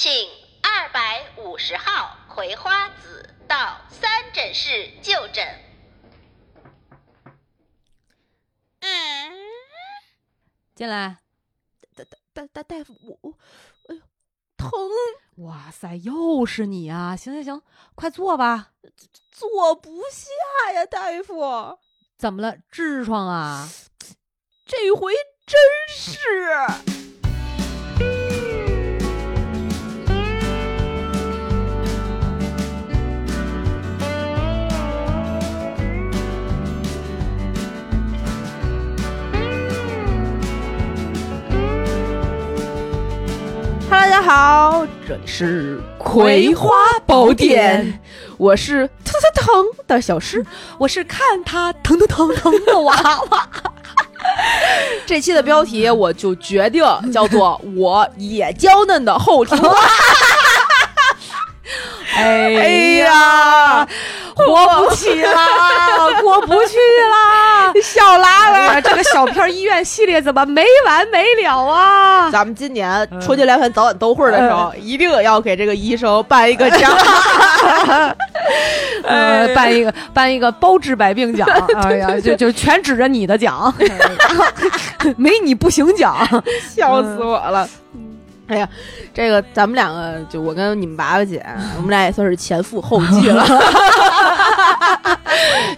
请二百五十号葵花籽到三诊室就诊。嗯进来。大大大大夫，我我，哎呦，疼！哇塞，又是你啊！行行行，快坐吧。坐不下呀，大夫。怎么了？痔疮啊？这回真是。好，这里是《葵花宝典》，我是疼疼疼的小诗，我是看他疼疼疼疼的娃娃。这期的标题我就决定叫做 “我也娇嫩的后庭花”。哎呀，活不起 了，过不去了，小拉拉，这个小片医院系列怎么没完没了啊？咱们今年春节联欢早晚都会的时候，一定要给这个医生颁一个奖，呃，颁一个颁一个包治百病奖。哎呀，就就全指着你的奖，没你不行奖，笑死我了。哎呀，这个咱们两个就我跟你们爸爸姐，我们俩也算是前赴后继了。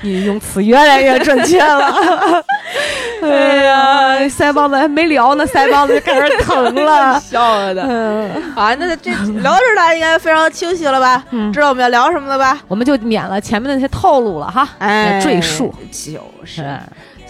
你用词越来越准确了。哎呀，腮帮子还没聊呢，腮帮子就开始疼了，笑的。好，那这聊到这儿，大家应该非常清晰了吧？知道我们要聊什么了吧？我们就免了前面那些套路了哈，哎，赘述就是。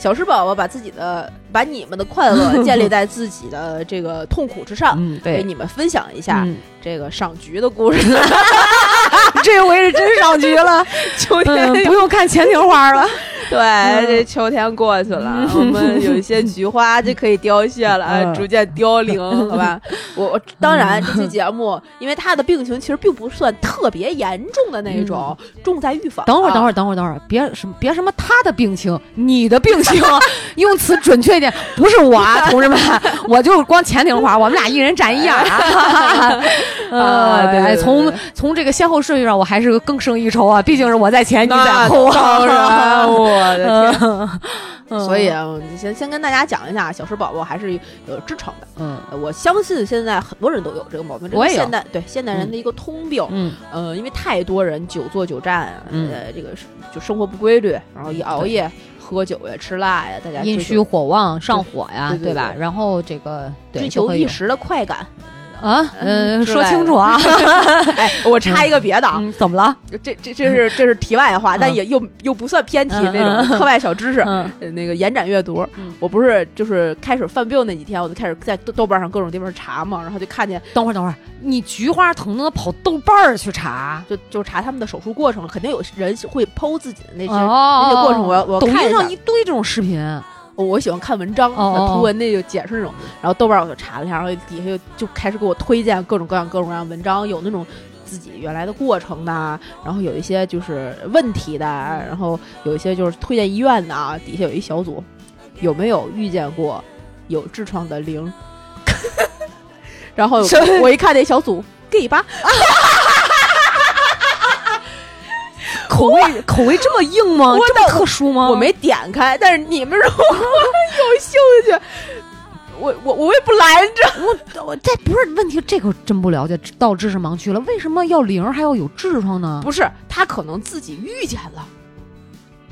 小石宝宝把自己的、把你们的快乐 建立在自己的这个痛苦之上，对给你们分享一下这个赏菊的故事。这回是真赏菊了，秋天不用看前庭花了。对，这秋天过去了，我们有一些菊花就可以凋谢了，逐渐凋零，好吧？我当然这期节目，因为他的病情其实并不算特别严重的那种，重在预防。等会儿，等会儿，等会儿，等会儿，别什么，别什么，他的病情，你的病情，用词准确一点，不是我啊，同志们，我就光前庭花，我们俩一人占一样啊。啊，对，从从这个先后顺序上，我还是更胜一筹啊，毕竟是我在前，你在后啊。我的天！所以啊，先先跟大家讲一下，小石宝宝还是有支撑的。嗯，我相信现在很多人都有这个毛病，这是现代对现代人的一个通病。嗯，呃，因为太多人久坐久站，呃，这个就生活不规律，然后一熬夜、喝酒呀、吃辣呀，大家阴虚火旺、上火呀，对吧？然后这个追求一时的快感。啊，嗯，说清楚啊！哎，我插一个别的啊，怎么了？这这这是这是题外话，但也又又不算偏题那种课外小知识。那个延展阅读，我不是就是开始犯病那几天，我就开始在豆瓣上各种地方查嘛，然后就看见。等会儿等会儿，你菊花疼能跑豆瓣儿去查？就就查他们的手术过程，肯定有人会剖自己的那些那些过程。我要我抖音上一堆这种视频。我喜欢看文章，图文那就解释那种，然后豆瓣我就查了一下，然后底下就就开始给我推荐各种各样各种各样文章，有那种自己原来的过程的，然后有一些就是问题的，然后有一些就是推荐医院的啊。底下有一小组，有没有遇见过有痔疮的零？然后我一看那小组，gay 吧。口味口味这么硬吗？这么特殊吗？我没点开，但是你们如果 有兴趣，我我我也不拦着。我我这不是问题，这个真不了解，到知识盲区了。为什么要零还要有痔疮呢？不是他可能自己遇见了。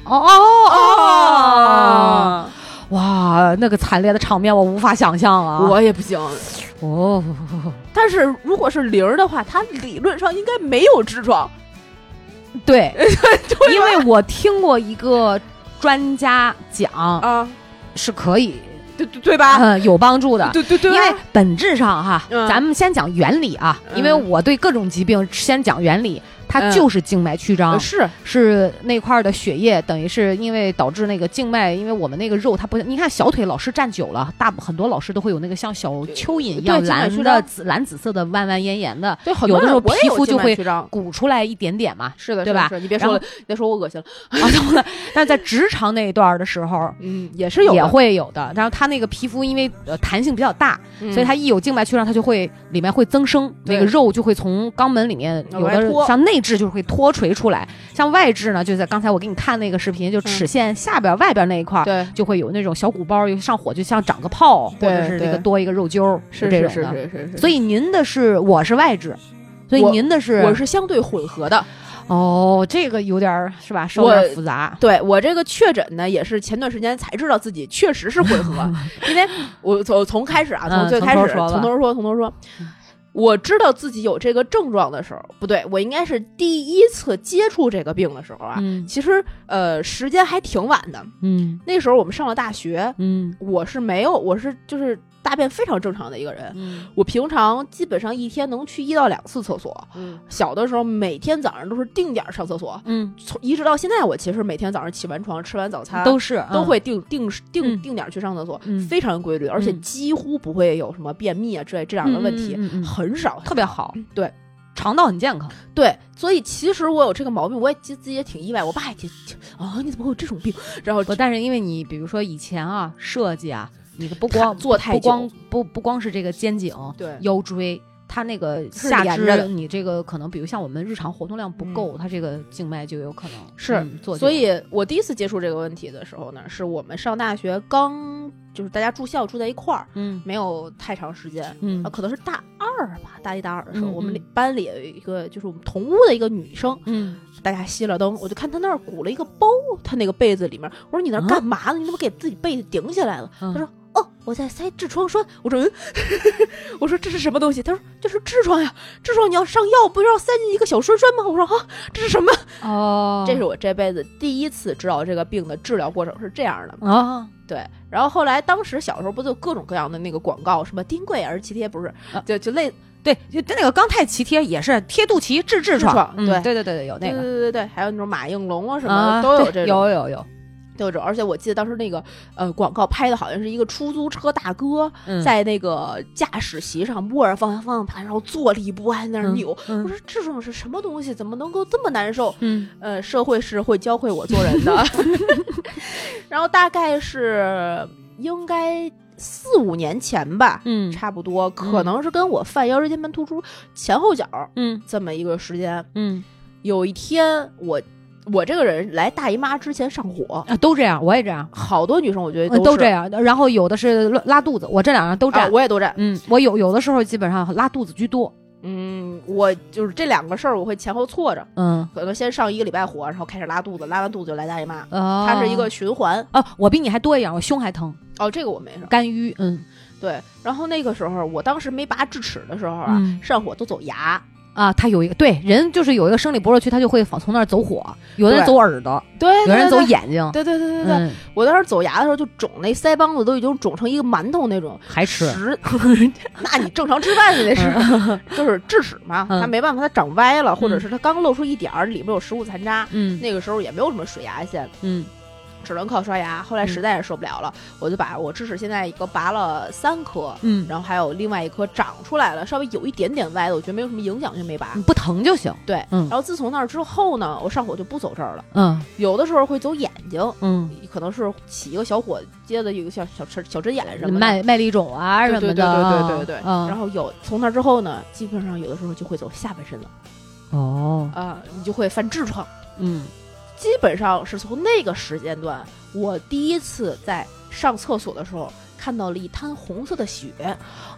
哦哦哦！哇，那个惨烈的场面我无法想象啊！我也不行。哦，但是如果是零的话，他理论上应该没有痔疮。对，因为我听过一个专家讲啊，是可以，对对对吧？嗯，有帮助的，对对对。因为本质上哈，咱们先讲原理啊，因为我对各种疾病先讲原理。它嗯就是静脉曲张，呃是是那块儿的血液，等于是因为导致那个静脉，因为我们那个肉它不，你看小腿老是站久了，大很多老师都会有那个像小蚯蚓一样蓝的紫蓝紫色的弯弯延延的，对，很有的时候皮肤就会。鼓出来一点点嘛，是的，对吧你别说了，别说我恶心了。啊，懂了。但是在直肠那一段儿的时候。嗯，也是有也，会有的，然后它那个皮肤因为呃弹性比较大，嗯所以它一有静脉曲张，它就会里面会增生，那个肉就会从肛门里面有的像内痔就会脱垂出来，像外痔呢，就在刚才我给你看那个视频，就齿线下边、外边那一块儿。对，就会有那种小鼓包，又上火，就像长个泡，或者是这个多一个肉揪儿，是是是这种的。是是是。所以您的是，我是外痔，所以您的是，我是相对混合的。哦，这个有点是吧，稍微复杂。对我这个确诊呢，也是前段时间才知道自己确实是混合，因为我从从开始啊，从嗯最开始从头说吧从头说从头说。我知道自己有这个症状的时候，不对，我应该是第一次接触这个病的时候啊。嗯其实呃，时间还挺晚的。嗯那时候我们上了大学，嗯我是没有，我是就是大便非常正常的一个人。嗯我平常基本上一天能去一到两次厕所。嗯小的时候每天早上都是定点上厕所，嗯，从一直到现在，我其实每天早上起完床吃完早餐都是都。嗯会定定定嗯定点去上厕所，嗯非常规律，而且嗯几乎不会有什么便秘啊之类这样的问题，很少，特别好，对肠道很健康。对，所以其实我有这个毛病，我也自自己也挺意外，我爸也挺啊，你怎么会有这种病？然后不，但是因为你比如说以前啊，设计啊，你的不光做太久不光不不光是这个肩颈、对腰椎，它那个下肢你这个可能比如像我们日常活动量不够，它这个静脉就有可能是所以我第一次接触这个问题的时候呢，是我们上大学刚就是大家住校住在一块儿，嗯没有太长时间。嗯啊，可能是大二吧，大一大二的时候，嗯我们班里有一个就是我们同屋的一个女生，嗯大家熄了灯，我就看她那儿鼓了一个包，她那个被子里面，我说你那干嘛呢？你怎么给自己被子顶起来了？嗯她说哦，我在塞痔疮栓。我说嗯，我说这是什么东西？他说这是痔疮呀，痔疮你要上药，不是要塞进一个小栓栓吗？我说啊，这是什么？哦，这是我这辈子第一次知道这个病的治疗过程是这样的。啊对，然后后来当时小时候不就各种各样的那个广告，什么丁贵儿脐贴不是啊，就就类对，就那个钢泰脐贴也是贴肚脐治痔痔疮嗯对对对对对，有那个对对对，还有那种马应龙啊什么的、啊都有这种。有有有，都有这种，而且我记得当时那个呃广告拍的好像是一个出租车大哥嗯在那个驾驶席上握着方向方向盘，然后坐立不安在那儿扭。嗯我说这种是什么东西？怎么能够这么难受？嗯呃，社会是会教会我做人的。然后大概是应该四五年前吧，嗯差不多，可能是跟我犯腰椎间盘突出前后脚嗯这么一个时间。嗯有一天我。我这个人来大姨妈之前上火，啊，都这样，我也这样，好多女生我觉得呃都这样。然后有的是拉拉肚子，我这两样都这啊，样。我也都这样。嗯，我有有的时候基本上拉肚子居多。嗯，我就是这两个事儿，我会前后错着，嗯，可能先上一个礼拜火，然后开始拉肚子，拉完肚子就来大姨妈，哦，它是一个循环。哦，我比你还多一样，我胸还疼，哦，这个我没事。肝郁。嗯对，然后那个时候，我当时没拔智齿的时候啊，嗯上火都走牙。啊，他有一个对人就是有一个生理薄弱区，他就会往从那儿走火，有的人走耳朵，对，有人走。眼睛。对对对对对，嗯，我当时走牙的时候就肿，那腮帮子都已经肿成一个馒头那种。还吃。那你正常吃饭你得是，就是智齿嘛，嗯它没办法，它长歪了，或者嗯是它刚露出一点儿，里面有食物残渣。嗯那个时候也没有什么水牙线，嗯只能靠刷牙。后来实在是受不了了，我就把我智齿现在一个拔了三颗，嗯，然后还有另外一颗长出来了，稍微有一点点歪的，我觉得没有什么影响就没拔。不疼就行。对，嗯然后自从那儿之后呢，我上火就不走这儿了，嗯有的时候会走眼睛。嗯，可能是起一个小火接的一个小小针小针眼什么的，麦麦粒肿啊什么对对对的。对对对对。嗯然后有从那之后呢，基本上有的时候就会走下半身了哦，啊、你就会犯痔疮。嗯基本上是从那个时间段，我第一次在上厕所的时候看到了一滩红色的血。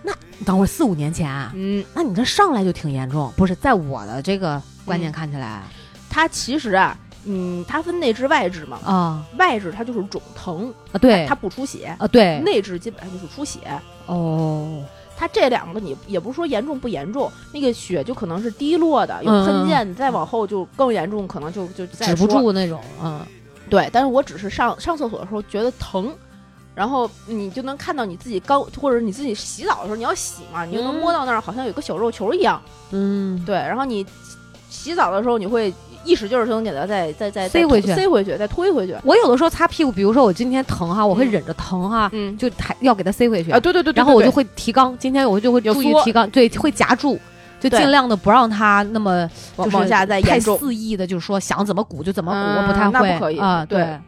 那等会儿四五年前啊，嗯，那你这上来就挺严重。不是，在我的这个观念嗯看起来。它其实啊，嗯，它分内痔外痔嘛，啊。外痔它就是肿疼，啊，对。它不出血；啊对。内痔基本上就是出血。哦，它这两个你也不是说严重不严重，那个血就可能是滴落的，有嗯喷溅，你再往后就更严重，可能就就止不。住那种。嗯对，但是我只是上上厕所的时候觉得疼。然后你就能看到你自己刚，或者你自己洗澡的时候，你要洗嘛，你就能嗯摸到那儿，好像有个小肉球一样。嗯对，然后你洗澡的时候你会一使劲儿就能给它再再再再塞回去塞回去，再推回去。我有的时候擦屁股，比如说我今天疼哈，我会嗯忍着疼哈，嗯就还要给它塞回去啊，对对对对，对然后我就会提肛，今天我就会注意提肛，对，会夹住，就尽量的不让它那么就是往往下再太。肆意的，就是说想怎么鼓就怎么鼓，嗯我不太会啊，对对，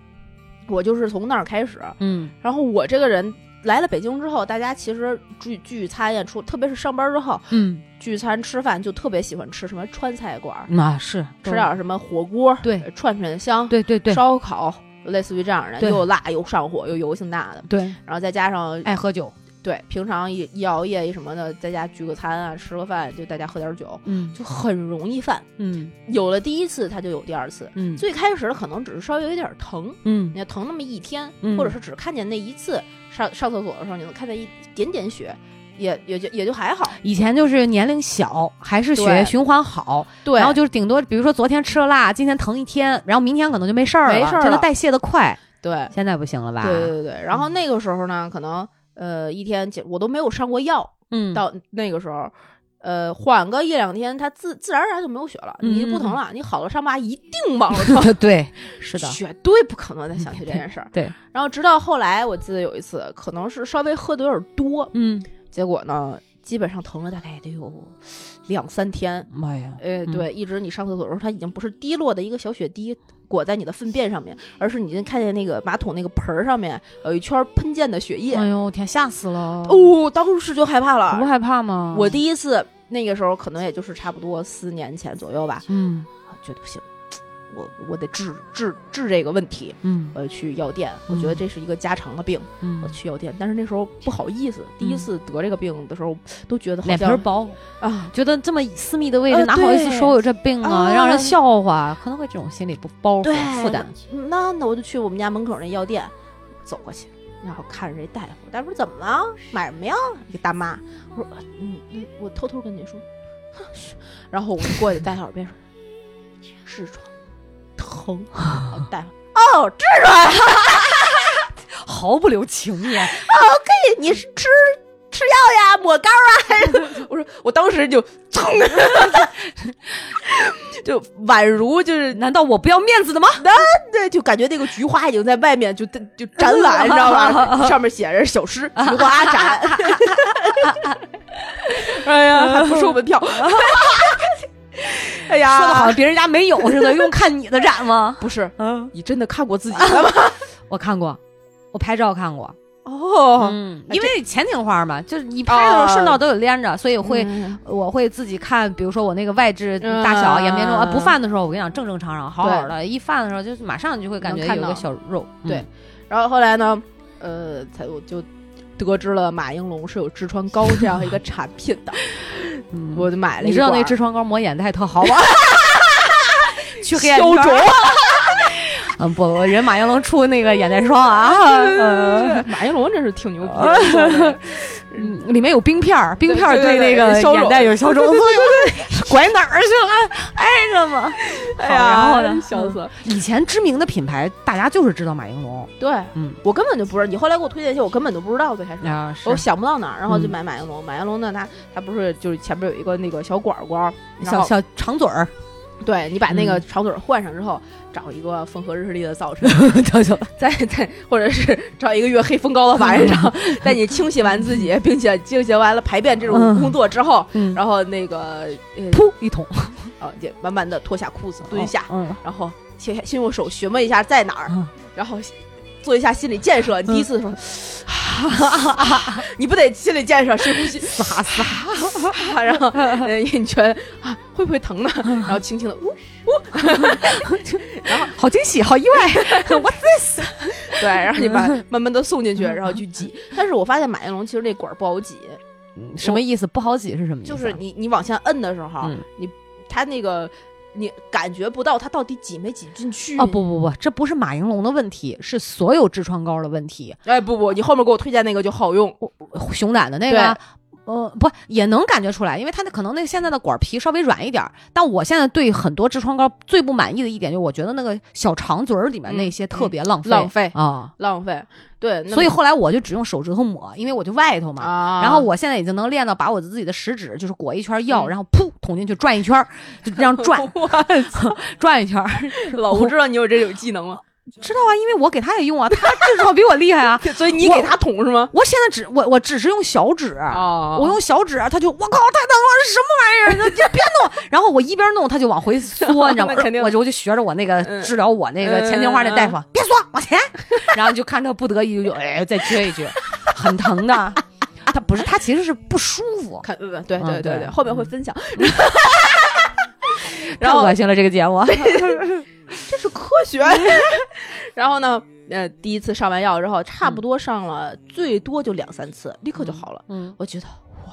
我就是从那儿开始，嗯然后我这个人来了北京之后，大家其实聚聚餐呀，出特别是上班之后嗯，聚餐吃饭，就特别喜欢吃什么川菜馆儿，那是吃点儿什么火锅，对呃串串香，对对对烧烤，类似于这样的，又辣又上火又油性大的，对，然后再加上爱喝酒，对平常一一熬夜一什么的，在家聚个餐啊，吃个饭，就大家喝点酒，嗯就很容易犯。嗯有了第一次，他就有第二次。嗯最开始可能只是稍微有一点疼，嗯你要疼那么一天，嗯或者是只看见那一次上上厕所的时候，你能看见一点点血，也也就也就还好。以前就是年龄小，还是血液循环好，对然后就是顶多比如说昨天吃了辣，今天疼一天，然后明天可能就没事儿了，没事儿了就它代谢的快。对现在不行了吧？对对对。然后那个时候呢，可能呃一天我都没有上过药，嗯，到那个时候。呃，缓个一两天，它自自然而然就没有血了，嗯你就不疼了。你好了伤疤一定忘了 疼，对，是的，绝对不可能再想起这件事儿。对，然后直到后来，我记得有一次，可能是稍微喝的有点多，嗯，结果呢，基本上疼了大概得有两三天。妈呀，呃，嗯对，一直你上厕所的时候，它已经不是滴落的一个小血滴裹在你的粪便上面，而是你就看见那个马桶那个盆儿上面有一圈喷溅的血液。哎呦天，吓死了！哦，当时就害怕了不。害怕吗？我第一次那个时候可能也就是差不多四年前左右吧，嗯觉得不行，我我得治治治这个问题。嗯我去药店，我觉得嗯这是一个家常的病，嗯我，去药店。但是那时候不好意思，第一嗯次得这个病的时候，都觉得好脸皮儿薄，啊，觉得这么私密的位置呃哪好意思说我有这病啊，啊让人笑话，可能会这种心理不包对袱负担。那那我就去我们家门口那药店，走过去，然后看着这大夫，大夫说怎么了？买什么呀？一个大妈，我说嗯嗯，我偷偷跟你说，然后我就过去在他耳边说，痔疮疼，然后大夫哦，痔疮，毫不留情面，你是吃吃药呀，抹膏啊？我说我当时就噌，就宛如就是难道我不要面子的吗？那对，就感觉那个菊花已经在外面就就展览，你知道吧？上面写着小诗“菊花展”。哎呀，还不收门票。哎呀，说的好像别人家没有似的，用看你的展吗？不是，嗯，你真的看过自己的吗？我看过，我拍照看过。哦，嗯，因为前庭花嘛，就是你拍的时候顺道都有连着，所以会嗯我会自己看，比如说我那个外置大小、嗯严不严重啊？不犯的时候，我跟你讲正正常常，好好的；一犯的时候，就是马上就会感觉有个小肉。嗯对，然后后来呢，呃，才我就得知了马应龙是有痔疮膏这样一个产品的，嗯。我就买了一你知道那痔疮膏抹眼袋特好吗？去黑眼圈肿。嗯，不，人马应龙出那个眼袋霜啊，呃马应龙真是挺牛逼的，嗯里面有冰片儿，冰片儿对那个眼袋有消肿作用，拐哪儿去了？挨着吗？好哎呀，然后呢？笑死了。以前知名的品牌，大家就是知道马应龙对，嗯我根本就不知道，你后来给我推荐一些，我根本都不知道。最开始，啊，我想不到哪儿，然后就嗯买马应龙。马应龙呢，它它不是就是前边有一个那个小管管，小小长嘴儿，对你把那个嗯。长腿换上之后，找一个风和日丽的早晨，就就再再或者是找一个月黑风高的晚上，在你清洗完自己，并且进行完了排便这种嗯工作之后，嗯，然后那个呃，噗一桶啊，就慢慢的脱下裤子蹲下，嗯，然后先先用手询问一下在哪儿，嗯然后做一下心理建设。你第一次的时候，你不得心理建设，深呼吸，撒撒，然后呃你觉得啊会不会疼呢？然后轻轻的呜呜，然后，好惊喜，好意外，What's this？对，然后你把慢慢的送进去，然后去挤。但是我发现马应龙其实那管儿不好挤，什么意思？不好挤是什么意思啊？就是你你往下摁的时候，嗯你它那个你感觉不到它到底挤没挤进去。哦，不不不，这不是马应龙的问题，是所有痔疮膏的问题。哎不不，你后面给我推荐那个就好用。熊胆的那个呃，不也能感觉出来，因为它那可能那现在的管皮稍微软一点儿，但我现在对很多痔疮膏最不满意的一点，就我觉得那个小肠嘴儿里面那些特别浪费，浪费啊。浪费，对，所以后来我就只用手指头抹，因为我就外头嘛。啊，然后我现在已经能练到把我自己的食指就是裹一圈药，嗯然后噗捅进去转一圈，就这样转 转一圈。老吴知道你有这种技能吗？知道啊，因为我给他也用啊，他至少比我厉害啊。所以你给他捅是吗？我现在只我我只是用小指，啊我用小指，他就我靠太疼了，这什么玩意儿？你别弄。然后我一边弄，他就往回缩，你知道吗？我就我就学着我那个嗯治疗我那个前庭花那大夫，别缩，往前。然后就看他不得已就哎再撅一撅，很疼的。他不是，他其实是不舒服，看对对对嗯对对对，后面会分享。太然后恶心了这个节目。这是科学。然后呢，呃，第一次上完药之后，差不多上了最多就两三次，立刻就好了。嗯我觉得哇，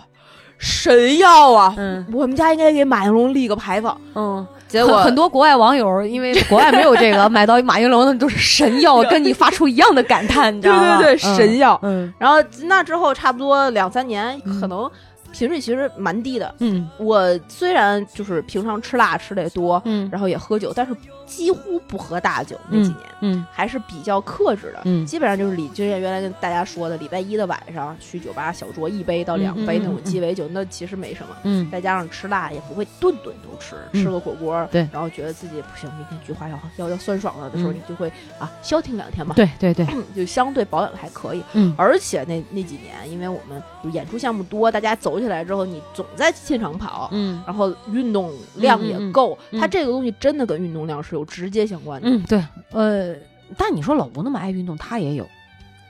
神药啊！嗯我们家应该给马应龙立个牌坊。嗯，结果很很多国外网友因为国外没有这个，买到马应龙的都是神药，跟你发出一样的感叹，你知道吗？对对，神药。嗯然后那之后差不多两三年，嗯可能频率其实蛮低的。嗯我虽然就是平常吃辣吃的也多，嗯然后也喝酒，但是几乎不喝大酒那几年。嗯。还是比较克制的，嗯。基本上就是礼，就像原来跟大家说的，礼拜一的晚上去酒吧小酌一杯到两杯那种鸡尾酒，那其实没什么。嗯。再加上吃辣也不会顿顿都吃，嗯吃个火锅，对。然后觉得自己不行，明天菊花要要要酸爽了的时候，嗯。你就会啊消停两天嘛，对对对，就相对保养的还可以。嗯。而且那那几年，因为我们就演出项目多，大家走起来之后，你总在现场跑，嗯。然后运动量也够，嗯。它这个东西真的跟运动量是有直接相关的。嗯对，呃，但你说老吴那么爱运动，他也有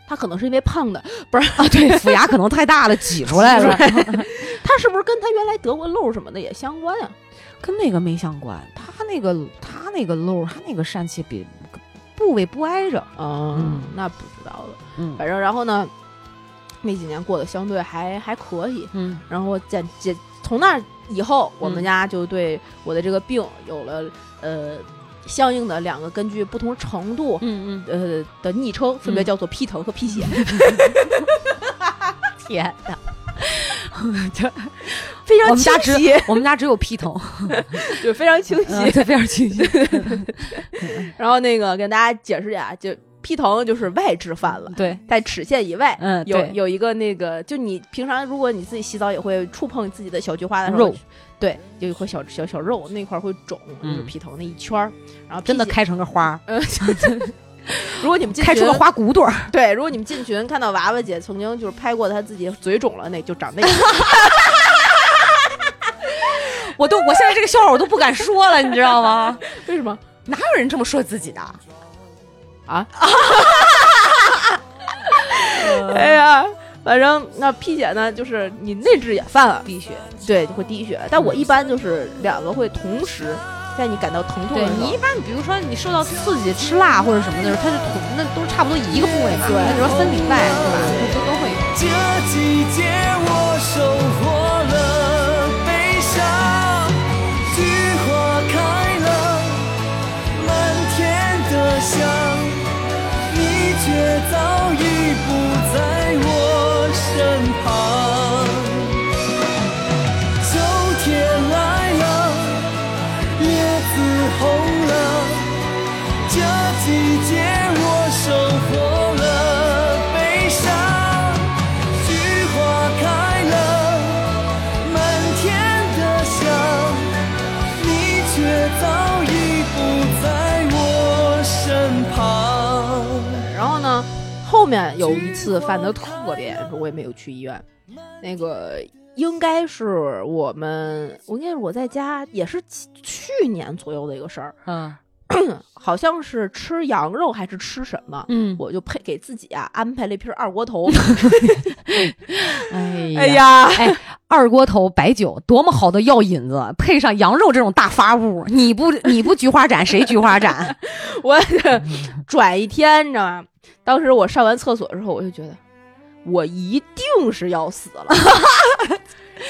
他可能是因为胖的，不是啊，对，府牙可能太大了，挤出来了，他是不是跟他原来得过漏什么的也相关啊？跟那个没相关。他那个他那个漏，他那个疝气比部位不挨着，嗯，那不知道了。嗯反正然后呢，那几年过得相对还还可以。嗯然后渐渐从那以后，我们嗯家就对我的这个病有了呃相应的两个根据不同程度。嗯呃的昵称分别嗯叫做劈头和劈血，天哪！这非常我们家只清晰，我们家只有劈头，就非常清晰。非常清晰。然后那个跟大家解释一下，就屁疼就是外痔犯了，对，在齿线以外，嗯，有，有一个那个，就你平常如果你自己洗澡也会触碰自己的小菊花的时候，肉，对，有一块小小小肉那块会肿，嗯就是屁疼那一圈儿。然后，真的开成个花儿，呃，如果你们进开出个，花骨朵儿。对，如果你们进群看到娃娃姐曾经就是拍过她自己嘴肿了，那就长那个。我都，我现在这个笑话我都不敢说了，你知道吗？为什么？哪有人这么说自己的？啊？哎呀，反正那屁姐呢，就是你内痔也犯了，低血，对，就会低血。但我一般就是两个会同时，在你感到疼痛的时候，对你一般，比如说你受到刺激吃辣或者什么的时候，它是同那都差不多一个部位嘛。对那你说分里外对吧？都都会有。这季节我收获面有一次犯的特别严重，我也没有去医院。那个应该是我们，我应该是我在家，也是去去年左右的一个事儿，嗯 好像是吃羊肉还是吃什么。嗯，我就配给自己啊安排了一瓶二锅头，哎哎，呀，哎，二锅头白酒多么好的药引子，配上羊肉这种大发物，你不你不菊花斩谁菊花斩？我转一天，你知道吗？当时我上完厕所之后，我就觉得我一定是要死了。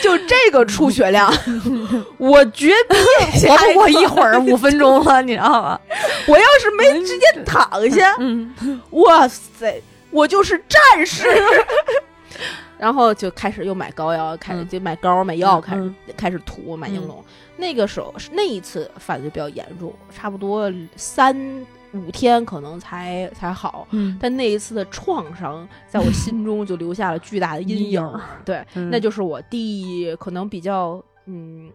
就这个出血量，我绝逼活不过一会儿五分钟了，你知道吗？我要是没直接躺下，嗯，哇塞，我就是战士。然后就开始又买膏药，开始嗯就买膏买药，嗯开始嗯开始涂买应嗯龙。那个时候那一次犯的就比较严重，差不多三五天可能才才好。嗯，但那一次的创伤，在我心 中就留下了巨大的阴影。对，嗯那就是我第可能比较嗯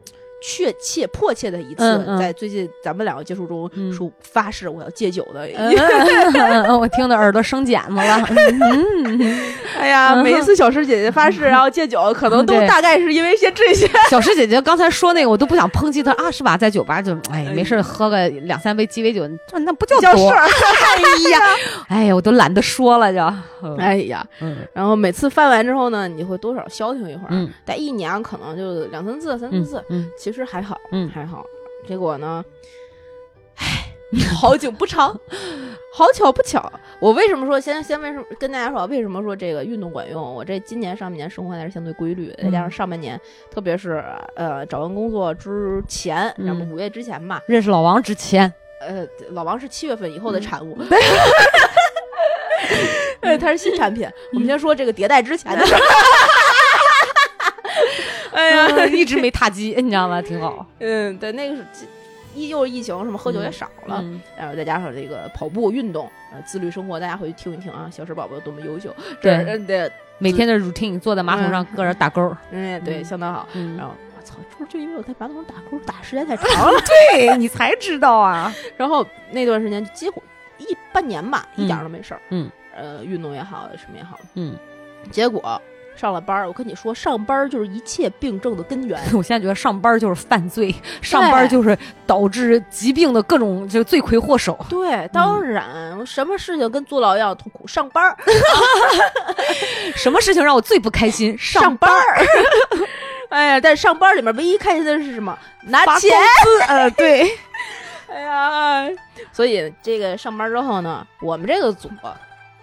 确切迫切的一次，在最近咱们两个接触中嗯说发誓我要戒酒的。嗯我听的耳朵生茧子了。嗯，哎呀，每一次小师姐姐发誓然后戒酒，可能都大概是因为一些这些。小师姐姐刚才说那个，我都不想抨击她啊，是吧？在酒吧就哎没事喝个两三杯鸡尾酒，这那不叫多叫事儿，哎呀，哎呀，我都懒得说了就。嗯哎呀，嗯然后每次翻完之后呢，你会多少消停一会儿，嗯但一年可能就两三次、三四嗯次，嗯其实还好，嗯还好。结果呢，唉，好景不长，好巧不巧，我为什么说先先为什么跟大家说为什么说这个运动管用？我这今年上半年生活还是相对规律，再加上嗯上半年，特别是呃找完工作之前，嗯那么五月之前吧，认识老王之前，呃，老王是七月份以后的嗯产物。呃，它是新产品。我们先说这个迭代之前的事儿。哎呀，嗯一直没踏机，你知道吗？挺好。嗯，对，那个是一又是疫情，什么喝酒也少了，嗯然后再加上这个跑步运动，呃，自律生活，大家回去听一听啊，小石宝宝多么优秀，这对每天的 routine 坐在马桶上个人打勾。嗯对，嗯相当好。嗯然后我操，就是就因为我在马桶上打勾打时间太长了，对你才知道啊。然后那段时间就几乎一半年吧，一点都没事儿。嗯，呃，运动也好，什么也好，嗯，结果上了班儿，我跟你说，上班儿就是一切病症的根源。我现在觉得上班儿就是犯罪，上班儿就是导致疾病的各种就罪魁祸首。对，当然，什么事情跟坐牢一样痛苦？上班儿 什么事情让我最不开心？上班儿。哎呀，但上班儿里面唯一开心的是什么？拿钱。呃，对，哎呀，所以这个上班之后呢，我们这个组，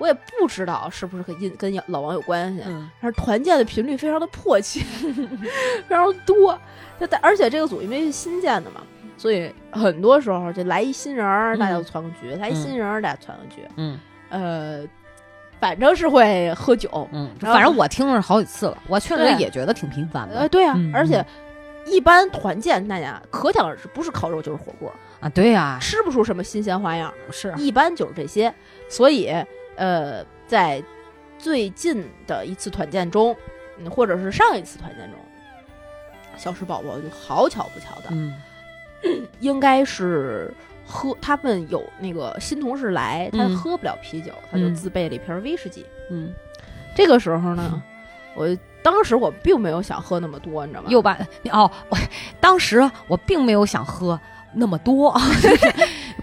我也不知道是不是跟印跟老王有关系，嗯但是团建的频率非常的迫切，非常多。就但而且这个组因为是新建的嘛，所以很多时候就来一新人儿，大家就攒个局；来一新人儿，大家攒个局。嗯呃，反正是会喝酒，嗯，反正我听了好几次了，我确实也觉得挺频繁呃，的对啊，嗯而且一般团建大家可想而知，不是烤肉就是火锅，啊。对呀，吃不出什么新鲜花样，是一般就是这些。所以，呃，在最近的一次团建中，嗯，或者是上一次团建中，小石宝宝就好巧不巧的，嗯。应该是喝他们有那个新同事来，他嗯喝不了啤酒，他就嗯自备了一瓶威士忌。嗯，这个时候呢，我当时我并没有想喝那么多，你知道吗？又把你哦，我当时我并没有想喝那么多，就 是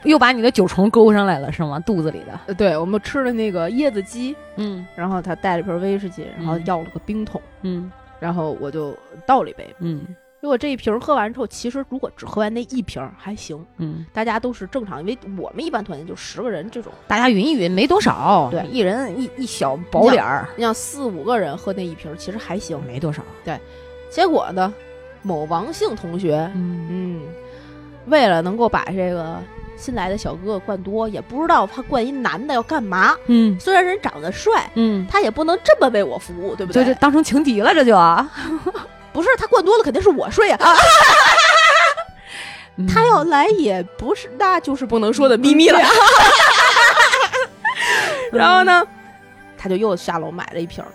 又把你的酒虫勾上来了，是吗？肚子里的，呃对我们吃了那个椰子鸡，嗯。然后他带了瓶威士忌，然后嗯要了个冰桶，嗯。然后我就倒了一杯。嗯。结果这一瓶喝完之后，其实如果只喝完那一瓶还行，嗯，大家都是正常，因为我们一般团建就十个人这种，大家匀一匀，没多少，对。一人一一小薄点儿，你像四五个人喝那一瓶其实还行。没多少，对。结果呢，某王姓同学，嗯。嗯，为了能够把这个新来的小哥哥灌多，也不知道他灌一男的要干嘛。嗯虽然人长得帅，嗯，他也不能这么为我服务，对不对？就这当成情敌了，这就啊，不是他灌多了，肯定是我睡啊。他要来也不是，那就是不能说的秘密了。然后呢，他就又下楼买了一瓶儿，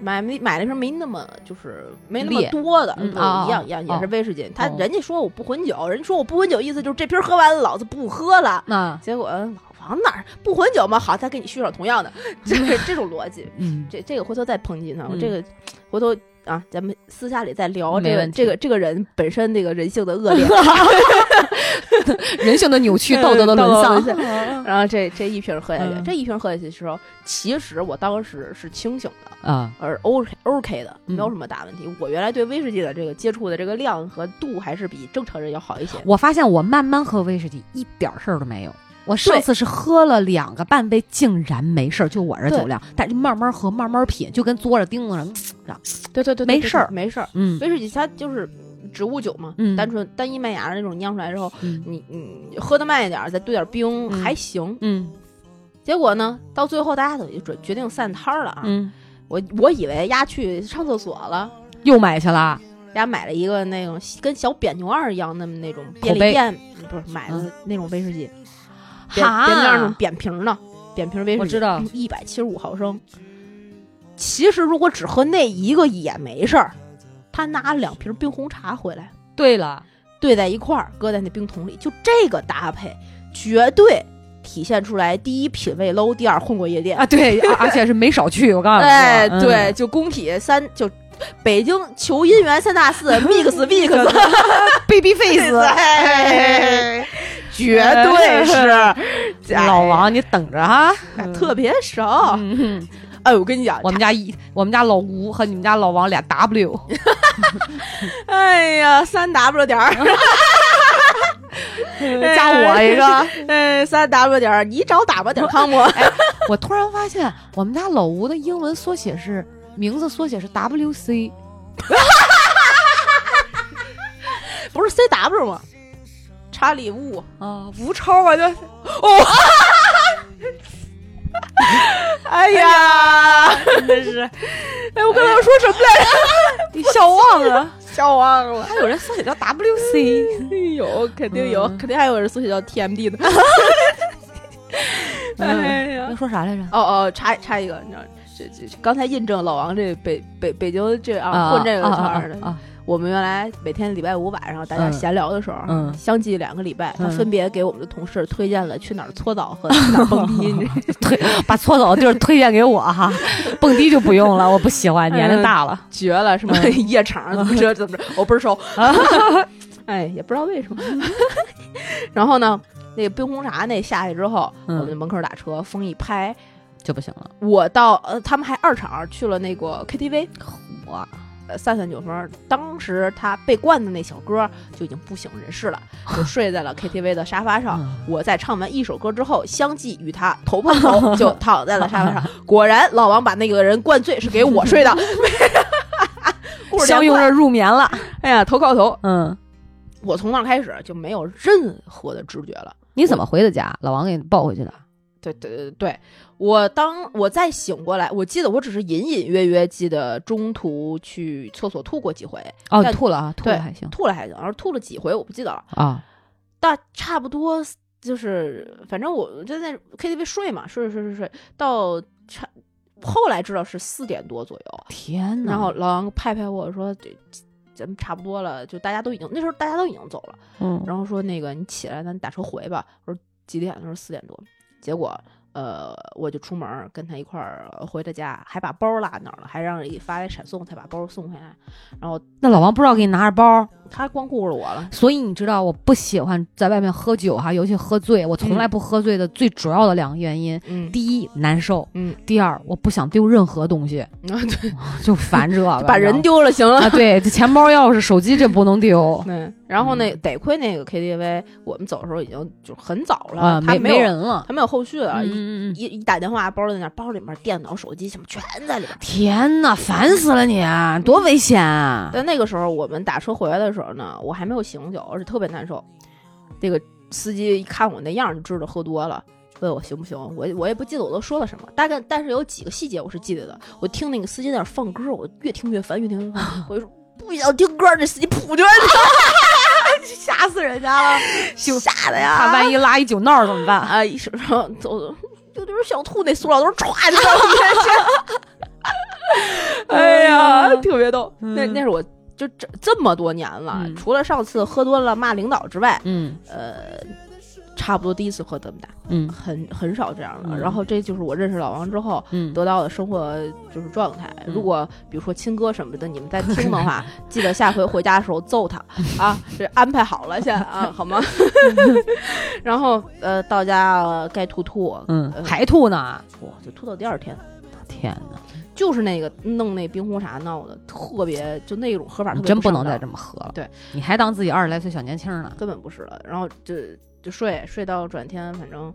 买没买了一瓶没那么就是没那么多的，嗯哦一样一样也是哦威士忌。他哦人家说我不混酒，人家说我不混酒，意思就是这瓶喝完了，老子不喝了。那结果老王哪儿不混酒嘛？好，再给你续上同样的，这 这种逻辑。嗯这这个回头再抨击他，我嗯这个回头啊，咱们私下里再聊这个这个这个人本身这个人性的恶劣。人性的扭曲，道德的沦丧，然后这这一瓶喝下去，嗯这一瓶喝下去的时候，其实我当时是清醒的，啊，而 OK OK 的，嗯没有什么大问题。我原来对威士忌的这个接触的这个量和度还是比正常人要好一些。我发现我慢慢喝威士忌一点儿事儿都没有。我上次是喝了两个半杯，竟然没事儿，就我这酒量，但是慢慢喝，慢慢品，就跟嘬着钉子似的对对，对对没事儿。没事儿。嗯。威士忌它就是植物酒嘛，嗯。单纯单一麦芽的那种酿出来之后，嗯。你你喝的慢一点儿，再兑点冰、嗯。还行。嗯。结果呢，到最后大家等于准决定散摊儿了啊。嗯。我我以为丫去上厕所了，又买去了，丫买了一个那种跟小扁牛二一样那么那种便利店，不是买的嗯。那种威士忌，扁哈扁那种扁瓶的扁瓶威士忌，我知道一百七十五毫升。其实如果只喝那一个也没事儿，他拿两瓶冰红茶回来对了，兑在一块儿，搁在那冰桶里，就这个搭配绝对体现出来第一品味 low，第二混过夜店啊，对，而而且是没少去，我告诉你，哎，嗯对，就工体三就北京求姻缘三大四 mix mix，，baby face，哎，绝对是。老王，你等着哈，哎特别熟。嗯，哎，我跟你讲，我们家一，我们家老吴和你们家老王俩 W，哎呀，三 W 点儿，加我一个。哎，三 W 点儿，你找打吧点儿 com，我突然发现，我们家老吴的英文缩写是名字缩写是 WC，不是 CW 吗？查理物，啊，吴超啊，就哦 哎呀，真的是哎，我刚才要说什么来着？你笑忘了，笑忘了。还有人缩写叫 WC，有，肯定有，嗯肯定还有人缩写叫 TMD 的。哎呀要，说啥来着？哦哦，插插一个，你知道，这这刚才印证老王这北北北京这啊混这个圈儿的。啊，我们原来每天礼拜五晚上大家嗯。闲聊的时候，嗯。相继两个礼拜，他嗯。分别给我们的同事推荐了去哪儿搓澡和去哪儿蹦迪。你知道推把搓澡的地儿推荐给我哈，蹦迪就不用了，我不喜欢，年龄大了。绝了，什么 夜场怎么着怎么着，我倍儿熟。哎，也不知道为什么。然后呢，那个冰红茶那下去之后，嗯。我们门口打车，风一拍，就不行了，我到呃，他们还二场去了那个 KTV，我呃三三九分。当时他被灌的那小哥就已经不省人事了，就睡在了 KTV 的沙发上。嗯我在唱完一首歌之后，相继与他头碰头，就躺在了沙发上。果然，老王把那个人灌醉是给我睡的。相拥着入眠了。哎呀，头靠头。嗯，我从那儿开始就没有任何的知觉了。你怎么回的家？老王给你抱回去的。对对对对，我当我再醒过来，我记得我只是隐隐约约记得中途去厕所吐过几回，哦，吐了啊，吐了还行吐了还行，然后吐了几回我不记得了，啊。但差不多就是反正我就在 KTV 睡嘛，睡睡睡睡睡到差，后来知道是四点多左右，天哪！然后老王拍拍我说这。咱们差不多了，就大家都已经那时候大家都已经走了，嗯，然后说那个你起来，咱打车回吧。我说几点？他说四点多。结果呃，我就出门跟他一块儿回的家，还把包落那儿了，还让人给发来闪送才把包送回来。然后那老王不知道给你拿着包，他光顾着我了，所以你知道我不喜欢在外面喝酒哈，尤其喝醉，我从来不喝醉的最主要的两个原因。嗯，第一难受，嗯，第二我不想丢任何东西，啊对，就烦这 个，把人丢了行了。啊，对，这钱包、钥匙、手机这不能丢 对，然后嗯那得亏那个 KTV，我们走的时候已经就很早了，他没有人了。他没有后续了，一嗯嗯嗯，一一打电话，包在那，包里面电脑、手机什么全在里边。天哪，烦死了你，多危险啊！但那个时候我们打车回来的时候呢，我还没有醒酒，而且特别难受。那个司机一看我那样就知道喝多了，问我行不行，我我也不记得我都说了什么，大概但是有几个细节我是记得的。我听那个司机在那放歌，我越听越烦，越听越烦，我就说不想听歌，这司机扑就 吓死人家了，吓的呀！他万一拉一酒闹怎么办？啊，一手上走走，有点想吐，那塑料兜歘就到我面前。哎呀，特别逗。那那是我就这这么多年了，嗯除了上次喝多了骂领导之外，嗯呃，差不多第一次喝这么大，嗯很很少这样的。嗯然后这就是我认识老王之后。嗯，得到的生活就是状态。嗯如果比如说亲哥什么的，你们在听的话，记得下回回家的时候揍他 啊，这安排好了先啊，好吗？然后呃，到家了该吐吐，嗯呃还吐呢，哇，就吐到第二天，天哪！就是那个弄那冰红茶闹的特别，就那种喝法特别真不能再这么喝了。对，你还当自己二十来岁小年轻呢。根本不是了。然后就就睡睡到转天，反正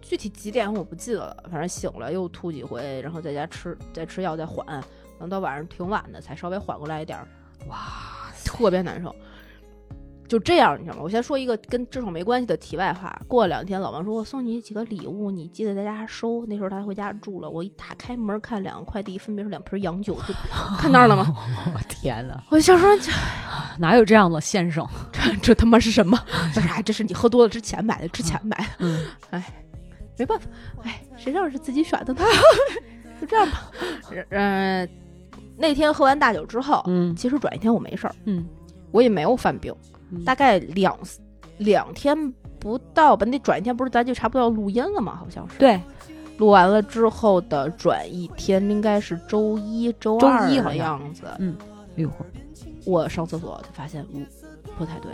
具体几点我不记得了，反正醒了又吐几回，然后在家吃再吃药再缓，等到晚上挺晚的才稍微缓过来一点儿，哇，特别难受。就这样，你知道吗？我先说一个跟痔疮没关系的题外话。过了两天，老王说我送你几个礼物，你记得在家收。那时候他回家住了，我一打开门看两个快递，分别是两瓶洋酒，就 看那儿了吗？我 天哪，我就想说，这哪有这样的先生？这这他妈是什么？他说哎，这是你喝多了之前买的，之前买的。嗯，哎没办法，哎，谁让是自己选的呢？就这样吧。嗯、那天喝完大酒之后，嗯其实转一天我没事儿，嗯，我也没有犯病，嗯大概两两天不到吧。那转一天不是咱就差不多要录音了吗？好像是。对，录完了之后的转一天应该是周一、周周二的样子。哎呦，我上厕所就发现，嗯，不太对。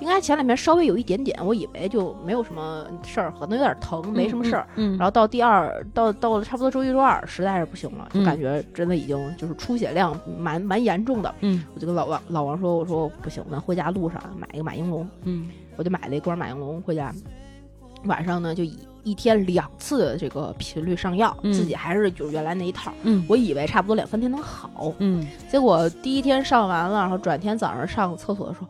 应该前两天稍微有一点点，我以为就没有什么事儿，可能有点疼，没什么事儿。嗯，然后到第二到到了差不多周一周二，实在是不行了，就嗯感觉真的已经就是出血量蛮蛮严重的。嗯我就跟老王老王说，我说不行，咱回家路上买一个马应龙，嗯我就买了一罐马应龙回家。晚上呢，就以一天两次的这个频率上药，嗯自己还是就是原来那一套。嗯我以为差不多两三天能好，嗯结果第一天上完了，然后转天早上上厕所的时候，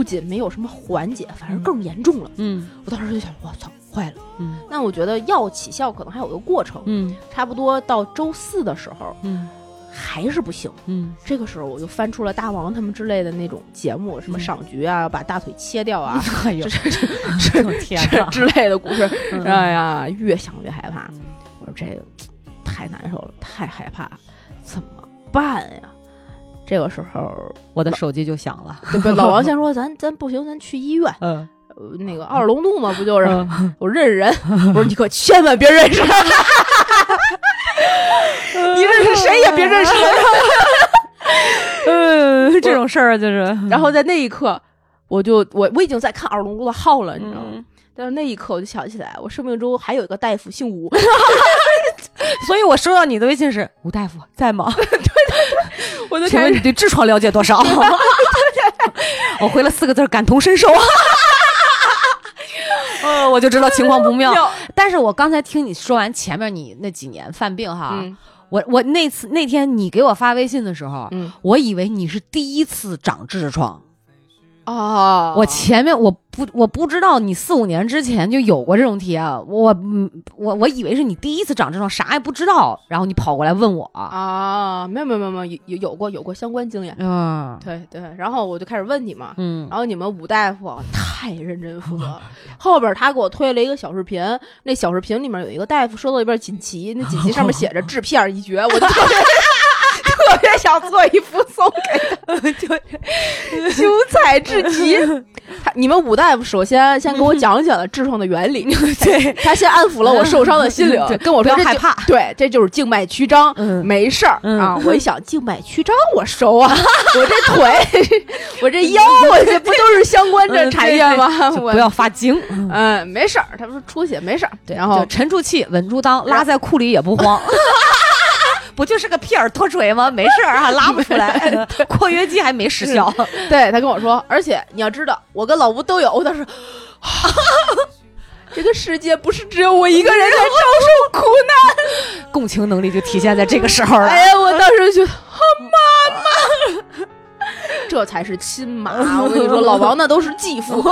不仅没有什么缓解，反而更严重了。嗯我当时就想，我操，坏了！嗯那我觉得药起效可能还有个过程，嗯差不多到周四的时候嗯还是不行。嗯这个时候我就翻出了大王他们之类的那种节目，什么嗯赏菊啊，把大腿切掉啊，哎呦，这这 我天哪！这之类的故事。嗯哎呀，越想越害怕。嗯我说这个太难受了，太害怕，怎么办呀？这个时候，我的手机就响了。老王先 说咱咱不行，咱去医院。嗯，呃那个二龙路嘛，不就是？嗯我认识人，我说你可千万别认识，你认识谁也别认识。嗯，这种事儿就是，然后在那一刻，我就我我已经在看二龙路的号了，你知道吗？嗯，但是那一刻我就想起来，我生命中还有一个大夫姓吴，所以我收到你的微信是吴大夫在吗？我就请问你对痔疮了解多少？我回了四个字感同身受。呃，我就知道情况不 妙。但是我刚才听你说完前面你那几年犯病哈，嗯我我那次那天你给我发微信的时候，嗯我以为你是第一次长痔疮。哦，我前面我不我不知道你四五年之前就有过这种体验，我嗯我我以为是你第一次长痔疮，啥也不知道，然后你跑过来问我，啊，没有没有没有没有有有有过有过相关经验，嗯。对对，然后我就开始问你嘛，嗯。然后你们武大夫太认真负责了，后边他给我推了一个小视频，那小视频里面有一个大夫收到一本锦旗，那锦旗上面 写着“制片一绝”，我就 想做一幅送给他，对，精彩至极。他你们武大夫首先先给我讲讲了痔疮的原理，对，他先安抚了我受伤的心灵对，跟我说害怕。对，这就是静脉曲张，嗯。没事儿、嗯。啊。我一想，静脉曲张我熟啊，我这腿，我这腰，我这不都是相关这产业吗？我不要发惊，嗯，没事儿，他说出血没事儿，对，然后就沉住气，稳住裆，拉在裤里也不慌。不就是个屁儿脱垂吗？没事儿啊，拉不出来，括约肌还没失效。对他跟我说，而且你要知道，我跟老吴都有，我当时。这个世界不是只有我一个人在遭受苦难，共情能力就体现在这个时候了。哎呀，我当时就觉得，啊妈妈，这才是亲妈！我跟你说，老王那都是继父。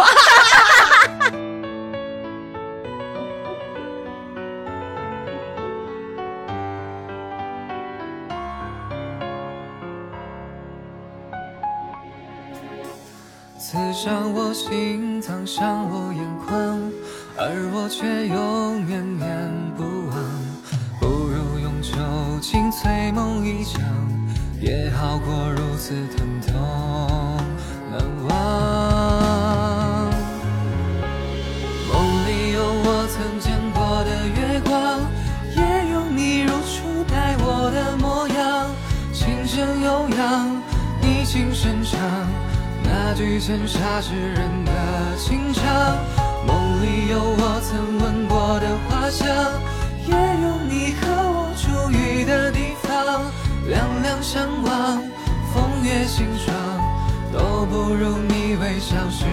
刺伤我心，脏伤我眼眶，而我却永远念不忘。不如用酒精催梦一场，也好过如此疼痛难忘。梦里有我曾见过的月光，也有你如初待我的模样，琴声悠扬，你轻声唱。那句曾杀世人的情长，梦里有我曾闻过的花香，也有你和我初遇的地方。两两相望，风月心霜，都不如你微笑时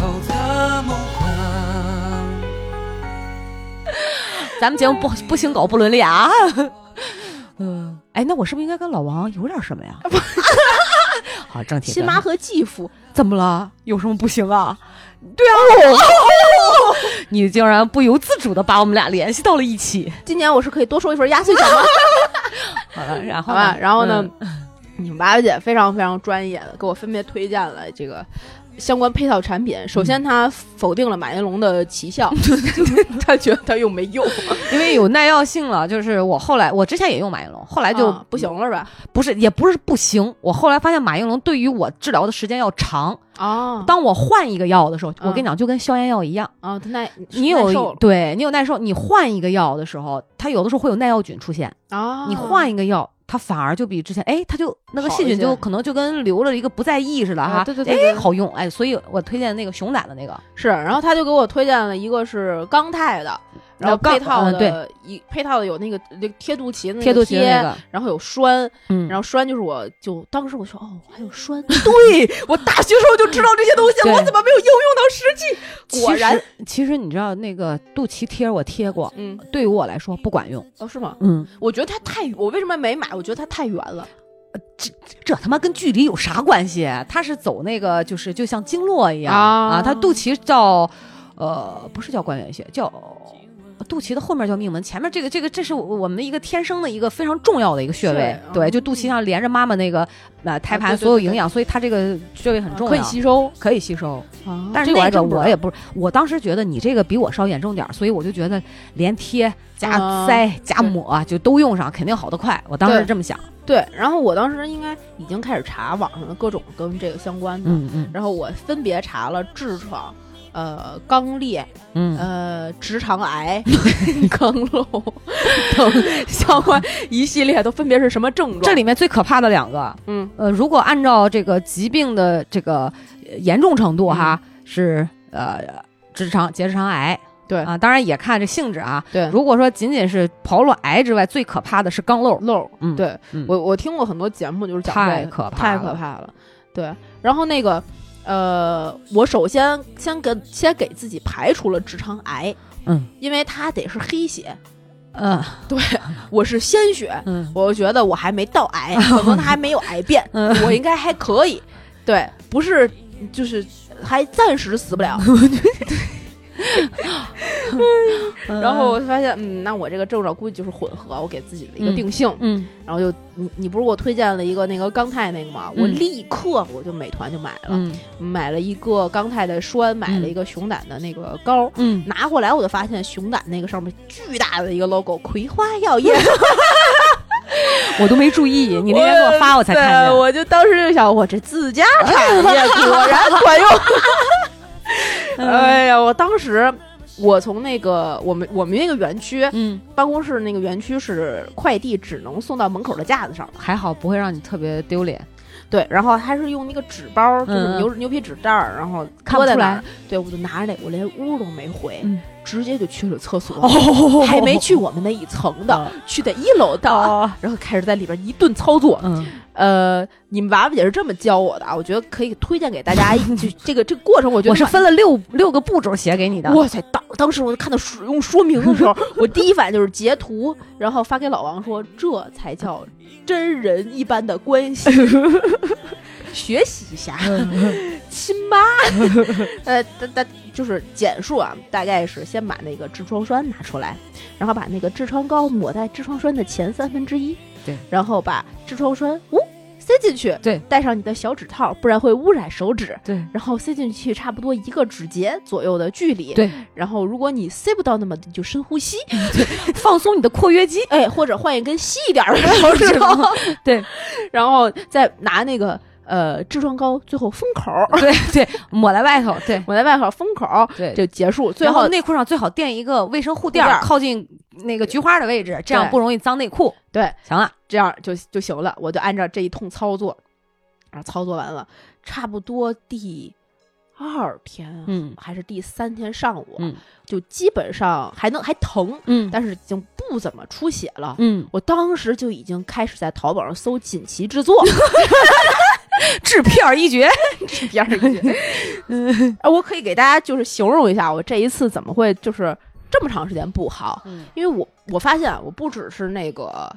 候的目光。咱们节目不不行狗不伦理啊。嗯，哎，那我是不是应该跟老王有点什么呀？好，正题。亲妈和继父怎么了？有什么不行啊？对啊，你竟然不由自主的把我们俩联系到了一起。今年我是可以多收一份压岁钱吗？好了，然后好吧，然后呢，嗯你们娃娃姐非常非常专业的给我分别推荐了这个相关配套产品。首先，他否定了马应龙的奇效，他觉得他又没用，因为有耐药性了，就是我后来我之前也用马应龙，后来就啊不行了是吧？不是也不是不行，我后来发现马应龙对于我治疗的时间要长。啊当我换一个药的时候，我嗯跟你讲，就跟消炎药一样，啊，它耐你有对你有耐受，你换一个药的时候，它有的时候会有耐药菌出现，啊，你换一个药。它反而就比之前，哎，它就那个细菌就可能就跟留了一个不在意似的哈，啊对对对对哎，好用，哎，所以我推荐那个熊胆的那个，是，然后他就给我推荐了一个是钢泰的，然后配套嗯的一配套的有那个那个贴肚脐的那个贴肚脐那个，然后有栓，嗯，然后栓就是我就当时我说哦还有栓，对我大学时候就知道这些东西了，我怎么没有应用到实际？果然其实，其实你知道那个肚脐贴我贴过，嗯，对于我来说不管用，哦是吗？嗯，我觉得它太，我为什么没买？我觉得它太圆了。这他妈跟距离有啥关系？它是走那个就是就像经络一样啊它肚脐叫呃不是叫关元穴，叫。肚脐的后面叫命门，前面这个这个这是我们一个天生的一个非常重要的一个穴位穴，对，哦就肚脐上连着妈妈那个呃胎盘对对对所有营养，所以它这个穴位很重要，可以吸收，可以吸收。啊但是那个我也不是，我当时觉得你这个比我稍严重点儿，所以我就觉得连贴加啊塞加抹就都用上，肯定好得快。我当时这么想。对。然后我当时应该已经开始查网上的各种跟这个相关的，嗯嗯然后我分别查了痔疮。呃，肛裂，嗯，呃，直肠癌、肛瘘等相关一系列都分别是什么症状？这里面最可怕的两个，嗯呃，如果按照这个疾病的这个呃严重程度哈，嗯是呃直肠结直肠癌。对啊，当然也看这性质啊。对如果说仅仅是刨卵癌之外，最可怕的是肛瘘。瘘，嗯，对嗯我我听过很多节目，就是讲太可怕太可怕了。对，然后那个呃，我首先先给先给自己排除了直肠癌，嗯。因为它得是黑血，嗯。对我是鲜血，嗯。我觉得我还没到癌，可能它还没有癌变，嗯。我应该还可以。对，不是就是还暂时死不了。嗯，然后我就发现，嗯，那我这个症状估计就是混合，我给自己的一个嗯定性。嗯然后就你你不是给我推荐了一个那个钢泰那个吗？我嗯立刻我就美团就买了，嗯买了一个钢泰的栓，买了一个熊胆的那个膏。嗯，拿回来我就发现熊胆那个上面巨大的一个 logo，葵花药业。我都没注意，你那天给我发我才看见。对我就当时就想，我这自家产业 果然管用。哎呀，我当时我从那个我们我们那个园区嗯，办公室那个园区是快递只能送到门口的架子上，还好不会让你特别丢脸，对，然后还是用那个纸包，就是嗯牛、牛皮纸袋儿，然后看不出来。对，我就拿着那，我连屋都没回，嗯。直接就去了厕所，哦。还没去我们那一层的，去的一楼的，哦，然后开始在里边一顿操作。嗯呃，你们娃娃也是这么教我的啊，我觉得可以推荐给大家。就这个这个过程，我觉得我是分了六六个步骤写给你的。哇塞！当当时我就看到使用说明的时候，我第一反应就是截图，然后发给老王说：“这才叫真人一般的关系，学习一下，亲妈。”呃，大大就是简述啊，大概是先把那个痔疮栓拿出来，然后把那个痔疮膏抹在痔疮栓的前三分之一，对，然后把痔疮栓呜塞进去，对，戴上你的小指套，不然会污染手指。对然后塞进去差不多一个指节左右的距离。对，然后如果你塞不到那么，你就深呼吸，放松你的括约肌。哎，或者换一根细一点儿的 手指头，对，然后再拿那个呃痔疮膏，最后封口，对对，抹在外头。对抹在外头封口对，就结束。最后内裤上最好垫一个卫生护垫靠近那个菊花的位置，这样不容易脏内裤。对，行了，这样就就行了。我就按照这一通操作，然后操作完了，差不多第二天，嗯还是第三天上午，嗯就基本上还能还疼，嗯但是已经不怎么出血了。嗯，我当时就已经开始在淘宝上搜锦旗制作 制片儿一绝。是第二句。呃我可以给大家就是形容一下我这一次怎么会就是这么长时间不好，嗯因为我我发现啊我不只是那个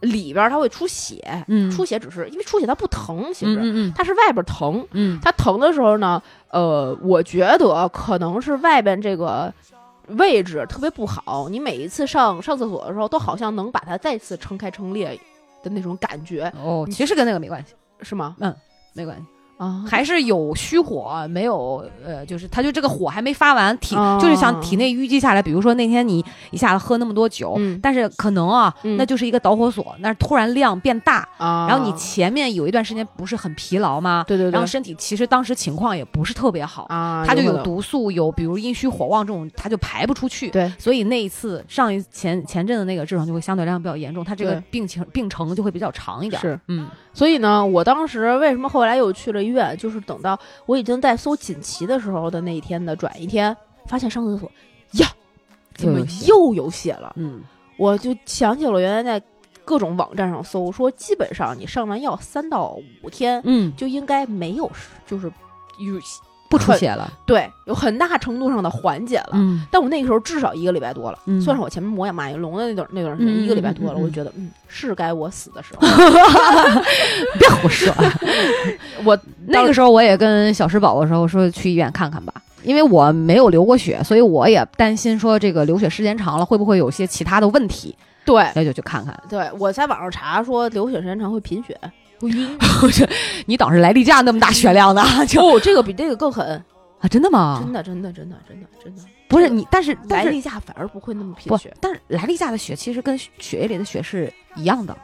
里边儿它会出血，嗯出血只是因为出血它不疼，其实、嗯嗯它是外边疼，嗯它疼的时候呢，呃，我觉得可能是外边这个位置特别不好，你每一次上上厕所的时候，都好像能把它再次撑开撑裂的那种感觉，哦，其实跟那个没关系，是吗？嗯没关系，啊，还是有虚火，没有呃，就是他就这个火还没发完，体、哦就是想体内淤积下来。比如说那天你一下子喝那么多酒，嗯。但是可能啊，嗯。那就是一个导火索，那突然量变大，啊，然后你前面有一段时间不是很疲劳吗？对对对，然后身体其实当时情况也不是特别好，啊，它就有，毒素，有比如阴虚火旺这种，它就排不出去。对，所以那一次上一前前阵的那个痔疮就会相对来讲比较严重，它这个病情病程就会比较长一点。是，嗯所以呢，我当时为什么后来又去了医院，就是等到我已经在搜锦旗的时候的那一天的转一天，发现上厕所呀，怎么又有血了？嗯，我就想起了原来在各种网站上搜，说基本上你上完药三到五天嗯，就应该没有，就是有不出血了。对有很大程度上的缓解了。嗯但我那个时候至少一个礼拜多了，嗯算上我前面磨牙马应龙的那段那段时间，嗯一个礼拜多了，我就觉得嗯是该我死的时候。别胡说。我那个时候我也跟小石宝宝说，我说去医院看看吧，因为我没有流过血，所以我也担心说这个流血时间长了会不会有些其他的问题，对那就去看看。对，我在网上查说流血时间长会贫血，会晕。你当时来例假那么大血量呢？就哦，这个比这个更狠，啊，真的吗？真的真的真的真的真的。不是你，但是来例假反而不会那么贫血，但是来例假的血其实跟血液里的血是一样的，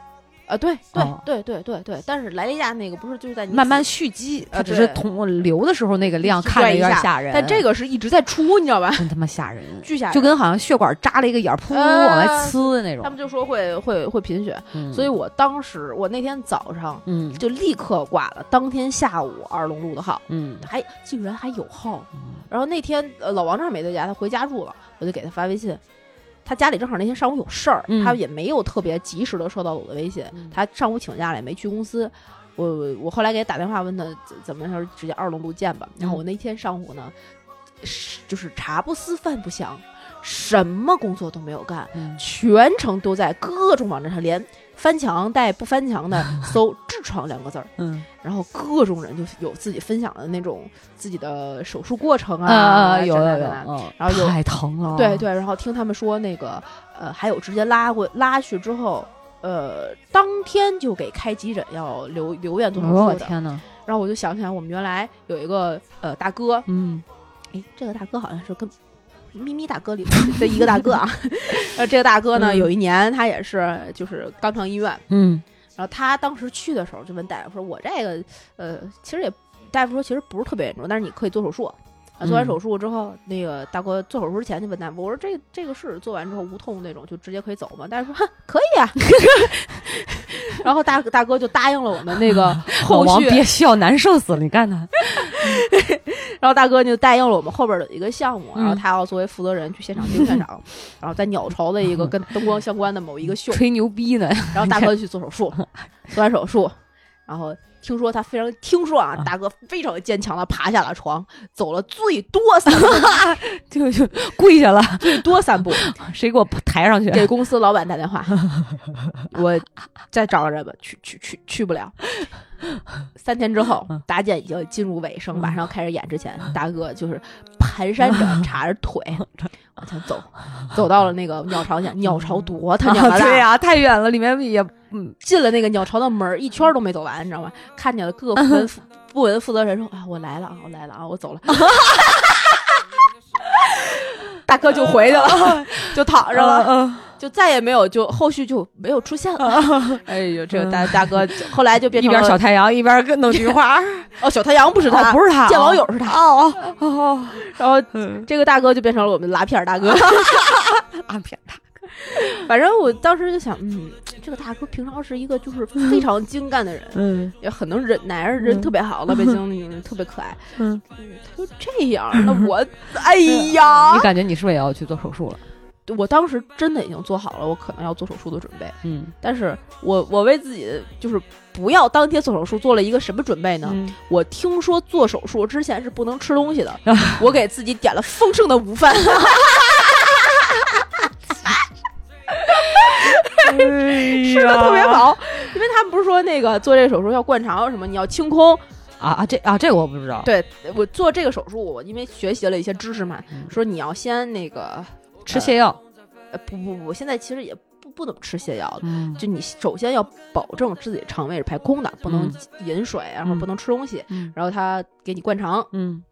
啊，对对哦对对对对，但是来例假那个不是就是在你慢慢蓄积，啊它只是对同流的时候那个量看着有点拽一下吓人，但这个是一直在出，你知道吧？真他妈吓人，巨吓人，就跟好像血管扎了一个眼儿，噗呃往外呲的那种。他们就说会会会贫血，嗯所以我当时我那天早上嗯就立刻挂了，当天下午二龙路的号，嗯还竟然还有号。嗯然后那天呃老王正好没在家，他回家住了，我就给他发微信。他家里正好那天上午有事儿，嗯他也没有特别及时的收到我的微信。嗯他上午请假了，也没去公司。我我后来给他打电话问他怎怎么样，他说直接二龙路见吧。然后嗯我那天上午呢，是就是茶不思饭不想，什么工作都没有干，嗯全程都在各种网站上连翻墙带不翻墙的 搜“痔疮”两个字儿。嗯。然后各种人就有自己分享的那种自己的手术过程啊，啊有有有的，嗯。然后有太疼了，对对，然后听他们说那个呃，还有直接拉过拉去之后，呃，当天就给开急诊要留留院做手术的。天呐，然后我就想起来，我们原来有一个呃大哥，嗯。哎，这个大哥好像是跟咪咪大哥里的一个大哥啊。呃，这个大哥呢，嗯有一年他也是就是刚上医院，嗯然后他当时去的时候就问大夫说：“我这个呃，其实也大夫说其实不是特别严重，但是你可以做手术。”啊，做完嗯手术之后，那个大哥做手术之前就问大夫：“我说这这个是做完之后无痛那种，就直接可以走吗？”大夫说：“哼，可以啊。”然后大大哥就答应了我们那个 老后续，王别笑，难受死了，你看他，然后大哥就答应了我们后边的一个项目，嗯然后他要作为负责人去现场盯现场，然后在鸟巢的一个跟灯光相关的某一个秀，吹牛逼呢，然后大哥就去做手术，做完手术，然后听说他非常听说啊，大哥非常坚强的爬下了床，走了最多三步，就 就跪下了，最多三步，谁给我抬上去？给公司老板打电话，我再找个人吧，去去去去不了。三天之后，搭建已经进入尾声，马上要开始演之前，大哥就是蹒跚着叉着腿往前走，走到了那个鸟巢前。鸟巢多他娘的大，对呀，太远了，里面也嗯进了那个鸟巢的门，一圈都没走完，你知道吗？看见了各个部门 负部门负责人说：“啊，我来了啊，我来了啊，我走了。” 大哥就回去了，就躺着了，嗯就再也没有就后续就没有出现了。哎呦，这个大大哥后来就变成一边小太阳一边跟弄菊花，哦，小太阳不是他，哦不是他，见网友是他。哦哦哦，然后嗯这个大哥就变成了我们拉片大哥。拉片他，反正我当时就想，嗯，这个大哥平常是一个就是非常精干的人，嗯也很能忍耐，而且人特别好，老北京那种特别可爱。嗯，他就这样，那我，哎呀你，感觉你是不是也要去做手术了？我当时真的已经做好了我可能要做手术的准备，嗯但是我我为自己就是不要当天做手术做了一个什么准备呢？嗯我听说做手术之前是不能吃东西的，我给自己点了丰盛的午饭。哎吃的特别饱，因为他们不是说那个做这个手术要灌肠什么，你要清空。啊啊，这啊这个我不知道。对我做这个手术，我因为学习了一些知识嘛，嗯说你要先那个吃泻药。呃不不不，现在其实也不不怎么吃泻药了。嗯就你首先要保证自己肠胃是排空的，不能嗯饮水，然后不能吃东西，嗯然后他给你灌肠，嗯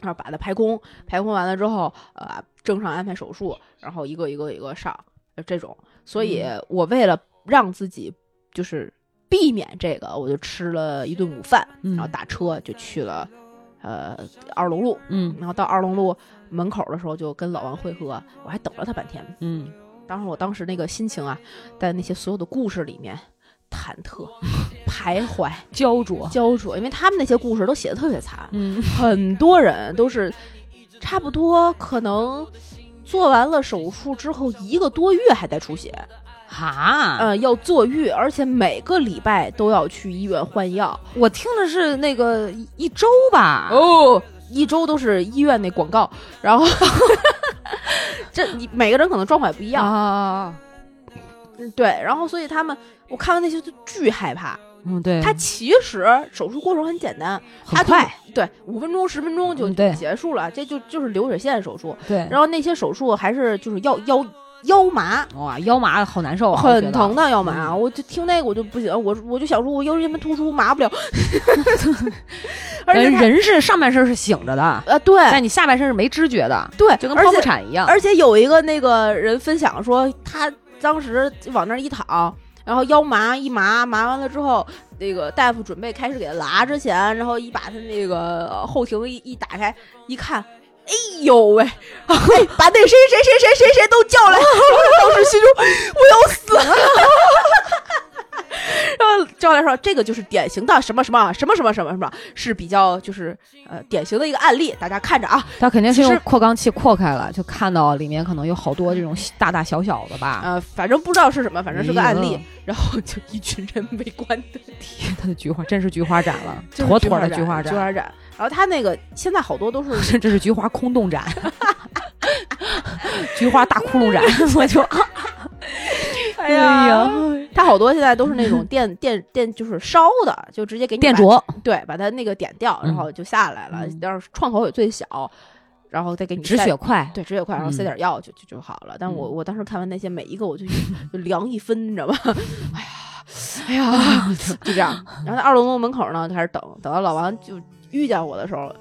然后把它排空，排空完了之后，呃，正常安排手术，然后一个一个一个上，呃这种。所以嗯我为了让自己就是避免这个，我就吃了一顿午饭，嗯然后打车就去了呃二龙路，嗯然后到二龙路门口的时候就跟老王会合，我还等了他半天。嗯，当时我当时那个心情啊，在那些所有的故事里面忐忑、徘徊、焦灼。焦灼，因为他们那些故事都写的特别惨，嗯很多人都是差不多可能做完了手术之后一个多月还在出血，哈，呃，要坐浴，而且每个礼拜都要去医院换药。我听的是那个一一周吧。哦，一周都是医院那广告，然后 这你每个人可能状况也不一样，啊，嗯对，然后所以他们我看完那些就巨害怕。嗯，对，他其实手术过程很简单，很快，对，五分钟十分钟就结束了，这就就是流水线手术。对，然后那些手术还是就是腰腰腰麻，哇，腰麻好难受啊，很疼。的腰麻，我就听那个我就不行，我我就想说我腰间盘突出麻不了，而且他人人是上半身是醒着的，呃对。但你下半身是没知觉的，对，就跟剖腹产一样。而且有一个那个人分享说，他当时往那儿一躺，然后腰麻一麻，麻完了之后，那个大夫准备开始给他拉之前，然后一把他那个后庭一一打开，一看。哎呦喂！把那谁谁谁谁谁谁都叫来！然后当时心中我要死了。然后教练说，这个就是典型的什么什么什么什么什么什么，是比较就是呃典型的一个案例，大家看着啊。他肯定是用扩缸器扩开了，就看到里面可能有好多这种大大小小的吧。呃，反正不知道是什么，反正是个案例。哎然后就一群人围观的，天，他的菊花真是菊花展了，就是妥妥的菊菊花展，菊花展。然后他那个现在好多都是这 这是菊花空洞展，菊花大窟窿展，我就哎呀，他好多现在都是那种 电电电，就是烧的，就直接给你把，电灼，对，把它那个点掉，然嗯后就下来了。嗯要是创口也最小，然后再给你止血，快，对，止血快，然后塞嗯点药就就就好了。但我嗯我当时看完那些每一个，我就就凉一分，你知道吧？哎呀，哎呀，就这样。然后在二龙路门口呢，开始等，等到老王就遇见我的时候，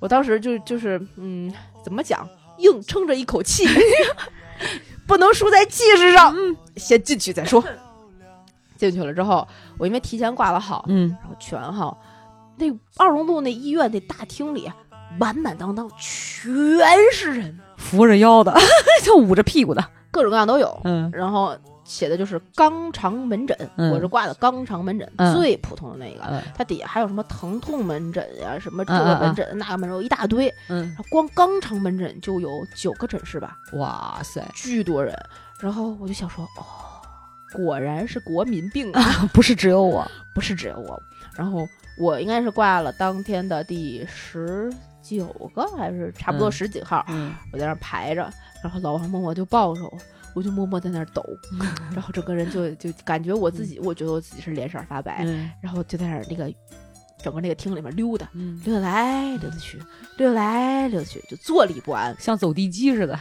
我当时就就是嗯，怎么讲，硬撑着一口气，不能输在气势上，嗯，先进去再说。进去了之后，我因为提前挂了号，嗯，然后取完号，那二龙路那医院那大厅里满满当当全是人，扶着腰的，就捂着屁股的，各种各样都有。嗯。然后写的就是肛肠门诊，嗯。我是挂的肛肠门诊、嗯。最普通的那个。嗯。它底下还有什么疼痛门诊呀、什么这个门诊、那个门诊，有一大堆。嗯。光肛肠门诊就有九个诊室吧，哇塞，巨多人。然后我就想说，哦，果然是国民病啊，不是只有我，不是只有我。然后我应该是挂了当天的第十九个，还是差不多嗯十几号。嗯，我在那儿排着，然后老王默默就抱着我，我就默默在那儿抖，然后整个人就就感觉我自己，我觉得我自己是脸色发白，嗯然后就在那儿那个整个那个厅里面溜达，嗯，溜达来溜达去，溜达来溜达去，就坐立不安。像走地鸡似的，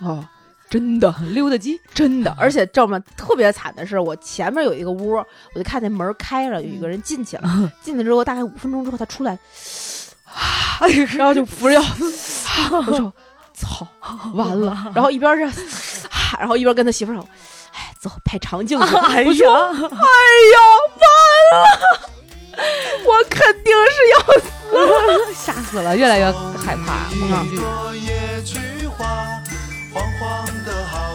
哦，真的溜达鸡，真的，而且这么？特别惨的是，我前面有一个屋，我就看见门开了，有一个人进去了，进去之后大概五分钟之后他出来，然后就扶着腰，我说操，完了，然后一边是，然后一边跟他媳妇说，哎，走，拍长镜头。哎，呀，哎呀，完了，我肯定是要死。吓死了，越来越害怕，嗯恐惧。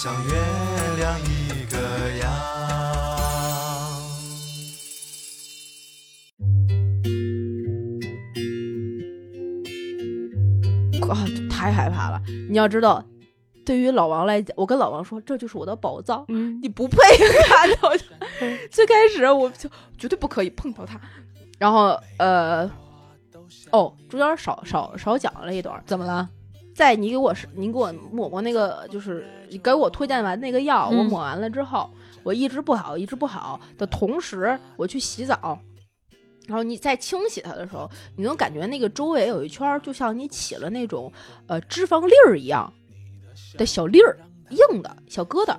像月亮一个样。啊，太害怕了！你要知道，对于老王来讲，我跟老王说，这就是我的宝藏，嗯，你不配 看到。最开始我就绝对不可以碰到他，然后呃，哦，中间少少少讲了一段，怎么了？在你给我是你给我抹过那个，就是你给我推荐完那个药，嗯我抹完了之后，我一直不好，一直不好的同时，我去洗澡。然后你在清洗它的时候，你能感觉那个周围有一圈儿，就像你起了那种呃脂肪粒儿一样的小粒儿，硬的小疙瘩。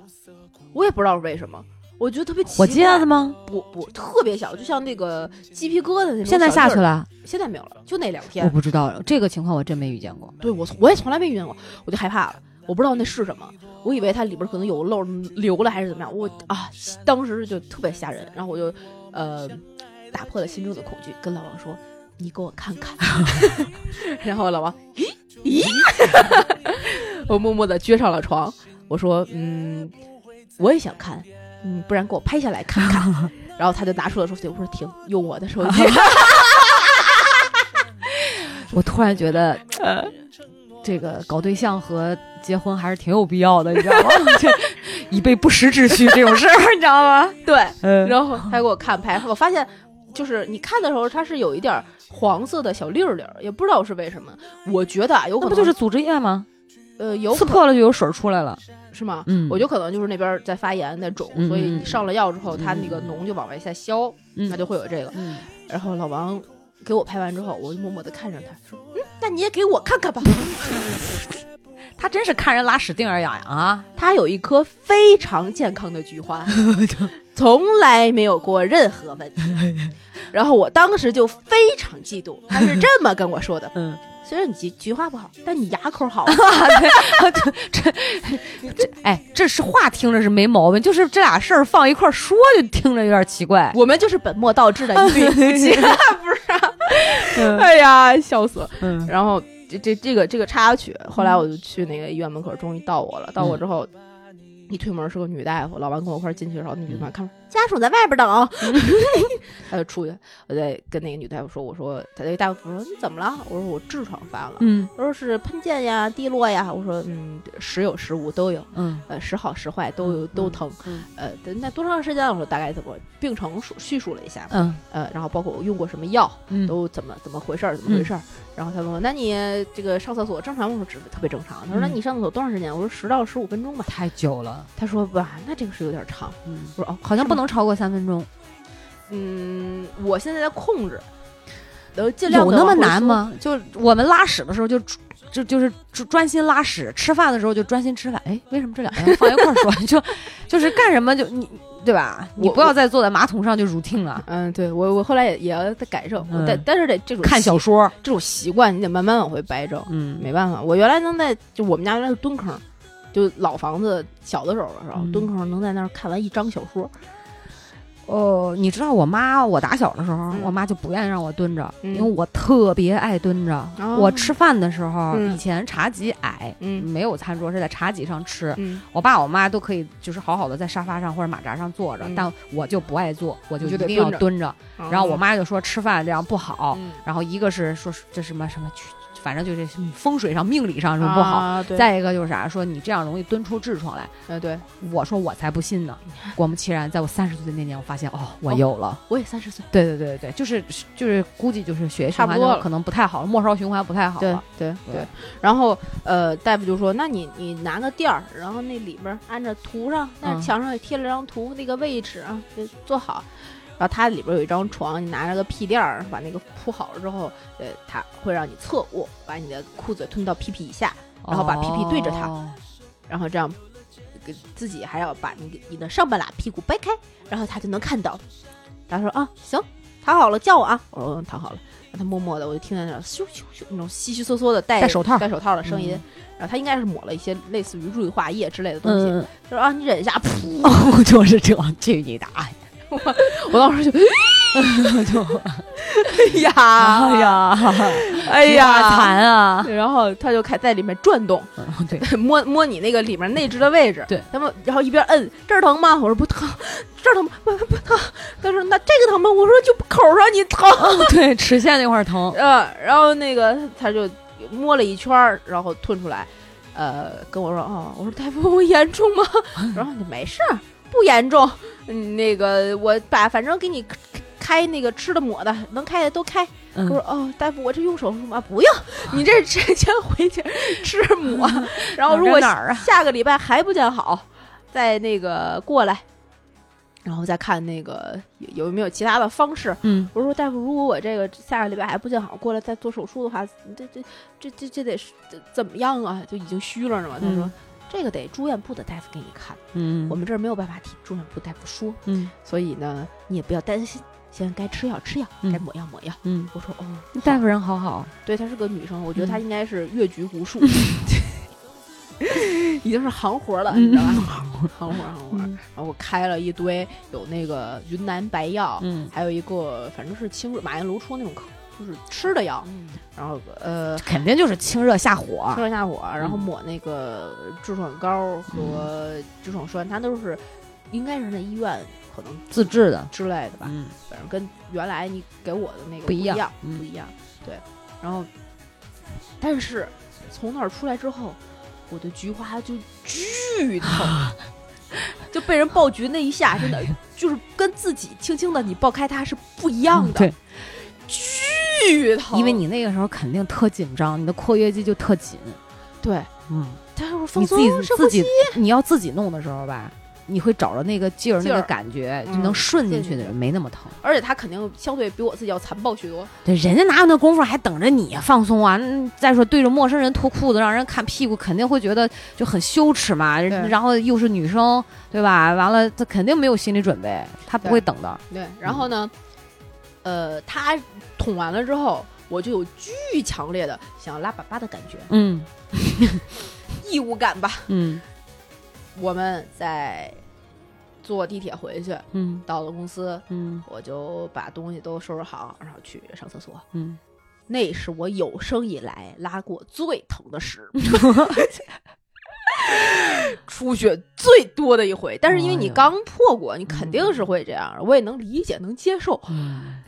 我也不知道是为什么，我觉得特别奇怪。火疖子吗？不不，特别小，就像那个鸡皮疙瘩那种。现在下去，了？现在没有了，就那两天我。不知道这个情况，我真没遇见过。对我我也从来没遇见过，我就害怕了，我不知道那是什么，我以为它里边可能有漏流了还是怎么样，我啊，当时就特别吓人，然后我就呃打破了心中的恐惧，跟老王说：“你给我看看。”然后老王咦咦，我默默的撅上了床，我说：“嗯，我也想看，嗯，不然给我拍下来看看。”然后他就拿出了手机，我说：“停，用我的手机。我突然觉得，呃，这个搞对象和结婚还是挺有必要的，你知道吗？这以备不时之需这种事儿，你知道吗？对，嗯，然后他给我看拍，我发现就是你看的时候，它是有一点儿黄色的小粒儿粒儿，也不知道是为什么。我觉得啊，有可能那不就是组织液吗？呃有刺破了就有水出来了。是吗？嗯我觉得可能就是那边在发炎在肿，嗯所以你嗯上了药之后，它那个嗯脓就往外下消，嗯那就会有这个。嗯，然后老王给我拍完之后，我就默默的看着他说：“嗯，那你也给我看看吧。他真是看人拉屎腚儿痒痒啊！”他有一颗非常健康的菊花，从来没有过任何问题。然后我当时就非常嫉妒，他是这么跟我说的。嗯，虽然你菊菊花不好，但你牙口好。这这哎，这是话听着是没毛病，就是这俩事儿放一块儿说，就听着有点奇怪。我们就是本末倒置的一对夫妻，不是、啊？哎呀，笑死了！嗯然后这这这个这个插曲，后来我就去那个医院门口，终于到我了。到我之后，一推门是个女大夫，老王跟我一块进去的时候，那女大夫看家属在外边等，他就出去，我在跟那个女大夫说，我说他那个大夫说你怎么了？我说我痔疮犯了。嗯他说是喷溅呀、滴落呀。我说嗯，时有时无都有，嗯呃，时好时坏都有都疼。嗯呃，那多长时间？我说大概怎么病程述叙述了一下，嗯呃，然后包括我用过什么药，嗯，都怎么怎么回事儿，怎么回事儿。然后他问我，那你这个上厕所正常吗？我说只特别正常。他说，那嗯你上厕所多长时间？我说十到十五分钟吧。太久了。他说吧，那这个是有点长。嗯，我说哦，好像不。能超过三分钟。嗯，我现在在控制，呃，尽量有那么？难吗？就我们拉屎的时候就就就是专专心拉屎，吃饭的时候就专心吃饭。哎，为什么这两个放一块儿说？就就是干什么就你对吧？你不要再坐在马桶上就 routine 了。嗯，对我我后来也也要再改正，嗯但但是得这种看小说，这种习惯，你得慢慢往回掰正。嗯没办法，我原来能在就我们家原来是蹲坑，就老房子小的时候的时候，嗯蹲坑能在那儿看完一章小说。哦，你知道我妈，我打小的时候，嗯我妈就不愿意让我蹲着，嗯因为我特别爱蹲着。哦我吃饭的时候，嗯以前茶几矮，嗯没有餐桌，是在茶几上吃。嗯，我爸我妈都可以，就是好好的在沙发上或者马扎上坐着，嗯但我就不爱坐，我就一定要蹲着。然后我妈就说吃饭这样不好，嗯然后一个是说这什么什么，反正就是风水上、命理上是不好。啊、对，再一个就是啥，说你这样容易蹲出痔疮来。呃对，我说我才不信呢。果不其然，在我三十岁的那年，我发现哦，我有了。我也三十岁。对对对对，就是就是估计就是血液循差不多可能不太好，末梢循环不太好对了。对对对，然后呃，大夫就说，那你你拿个垫儿，然后那里边儿按着图上，那嗯墙上也贴了张图，那个位置啊，就做好。然后它里边有一张床，你拿着个屁垫儿把那个铺好了之后，呃，它会让你侧卧，把你的裤子吞到屁屁以下，然后把屁屁对着它哦然后这样给自己还要把你的你的上半拉屁股掰开，然后他就能看到。他说啊，行，躺好了，叫我啊。我说嗯，躺好了。然后他默默的，我就听见那种咻咻咻那种稀稀嗦嗦的戴戴手套戴手套的声音。嗯然后他应该是抹了一些类似于润滑液之类的东西。嗯，他说啊，你忍一下，噗！哦，就是这样，去你大爷！我当时就 哎呀，哎，呀，哎呀，弹啊！然后他就开在里面转动，嗯对，摸摸你那个里面内置的位置，对，他们然后一边摁这儿疼吗？我说不疼，这儿疼吗？不不疼。他说那这个疼吗？我说就口上你疼。对，齿线那块儿疼。呃，然后那个他就摸了一圈儿，然后吞出来，呃，跟我说哦，我说大夫我严重吗？然后你没事儿，不严重。嗯，那个我把反正给你开那个吃的抹的，能开的都开。我说嗯，哦，大夫，我这用手术吗？不用，你这直接回去吃抹。然后如果？下个礼拜还不见好，再那个过来，然后再看那个有有没有其他的方式。嗯，我说大夫，如果我这个下个礼拜还不见好，过来再做手术的话，这这这这这得是这怎么样啊？就已经虚了呢嘛。他说、嗯这个得住院部的大夫给你看，嗯，我们这儿没有办法替住院部大夫说，嗯所以呢你也不要担心。现在该吃药吃药，嗯该抹药抹药。嗯，我说哦，大夫人好好。对，她是个女生，我觉得她嗯应该是越局无数，已经是行活了，嗯你知道吧？行活行活。嗯然后我开了一堆，有那个云南白药，嗯还有一个反正是清热马应炉出那种可就是吃的药，然后呃肯定就是清热下火清。热下火，然后嗯抹那个痔疮膏和痔疮栓，它都是应该是那医院可能自制的。之类的吧，嗯反正跟原来你给我的那个不一样一样，嗯不一样。对，然后但是从那儿出来之后，我的菊花就巨 疼。就被人爆菊那一下，真的就是跟自己轻轻的你爆开它是不一样的，嗯对，巨疼。因为你那个时候肯定特紧张，你的括约肌就特紧。对，嗯，他说放你自己松自己你要自己弄的时候吧，你会找着那个劲儿、那个感觉，就嗯能顺进去的人没那么疼。而且他肯定相对比我自己要残暴许多。对，人家哪有那功夫还等着你放松啊？嗯再说对着陌生人脱裤子让人看屁股，肯定会觉得就很羞耻嘛。然后又是女生，对吧？完了，他肯定没有心理准备，他不会等的。对，然后呢，呃，他捅完了之后，我就有巨强烈的想要拉粑粑的感觉，嗯异物感吧。嗯我们在坐地铁回去，嗯到了公司，嗯我就把东西都收拾好，然后去上厕所。嗯，那是我有生以来拉过最疼的屎，出血最多的一回。但是因为你刚破过，你肯定是会这样，我也能理解，能接受，嗯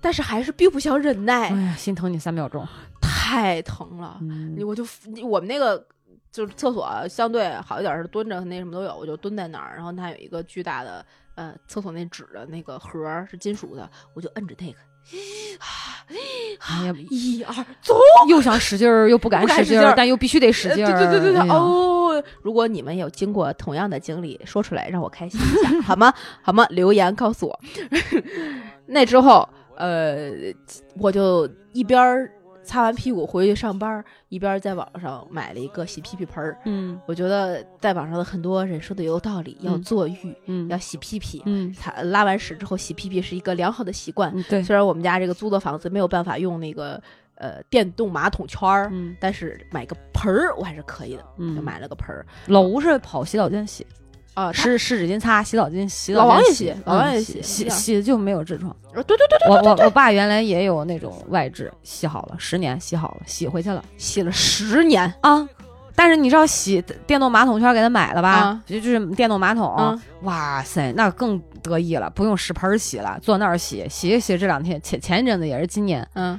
但是还是并不想忍耐，哎呀，心疼你三秒钟。太疼了。嗯我就我们那个就是厕所相对好一点，是蹲着那什么都有，我就蹲在那儿，然后它有一个巨大的呃厕所那纸的那个盒儿是金属的，我就摁着那个，哎呀，一二走，又想使劲儿，又不敢使劲儿，但又必须得使呃劲儿。对对对对对，哎，哦，如果你们有经过同样的经历，说出来让我开心一下，好吗？好吗？留言告诉我。那之后，呃，我就一边儿擦完屁股回去上班，一边儿在网上买了一个洗屁屁盆儿。嗯我觉得在网上的很多人说的有道理，要嗯坐浴，嗯要洗屁屁。嗯他拉完屎之后洗屁屁是一个良好的习惯。嗯，对，虽然我们家这个租的房子没有办法用那个呃电动马桶圈儿，嗯但是买个盆儿我还是可以的，就嗯，买了个盆儿。老吴是跑洗澡间洗，啊，湿湿纸巾擦，洗澡巾洗澡老王也洗洗，老王也嗯洗洗洗就没有痔疮。呃对对对对，我我我爸原来也有那种外痔，洗好了，十年洗好了，洗回去了洗了十年，啊。但是你知道洗电动马桶圈给他买了吧？啊就就是电动马桶，啊哇塞，那更得意了，不用屎盆洗了，坐那儿洗，洗一洗。这两天前前一阵子也是今年嗯，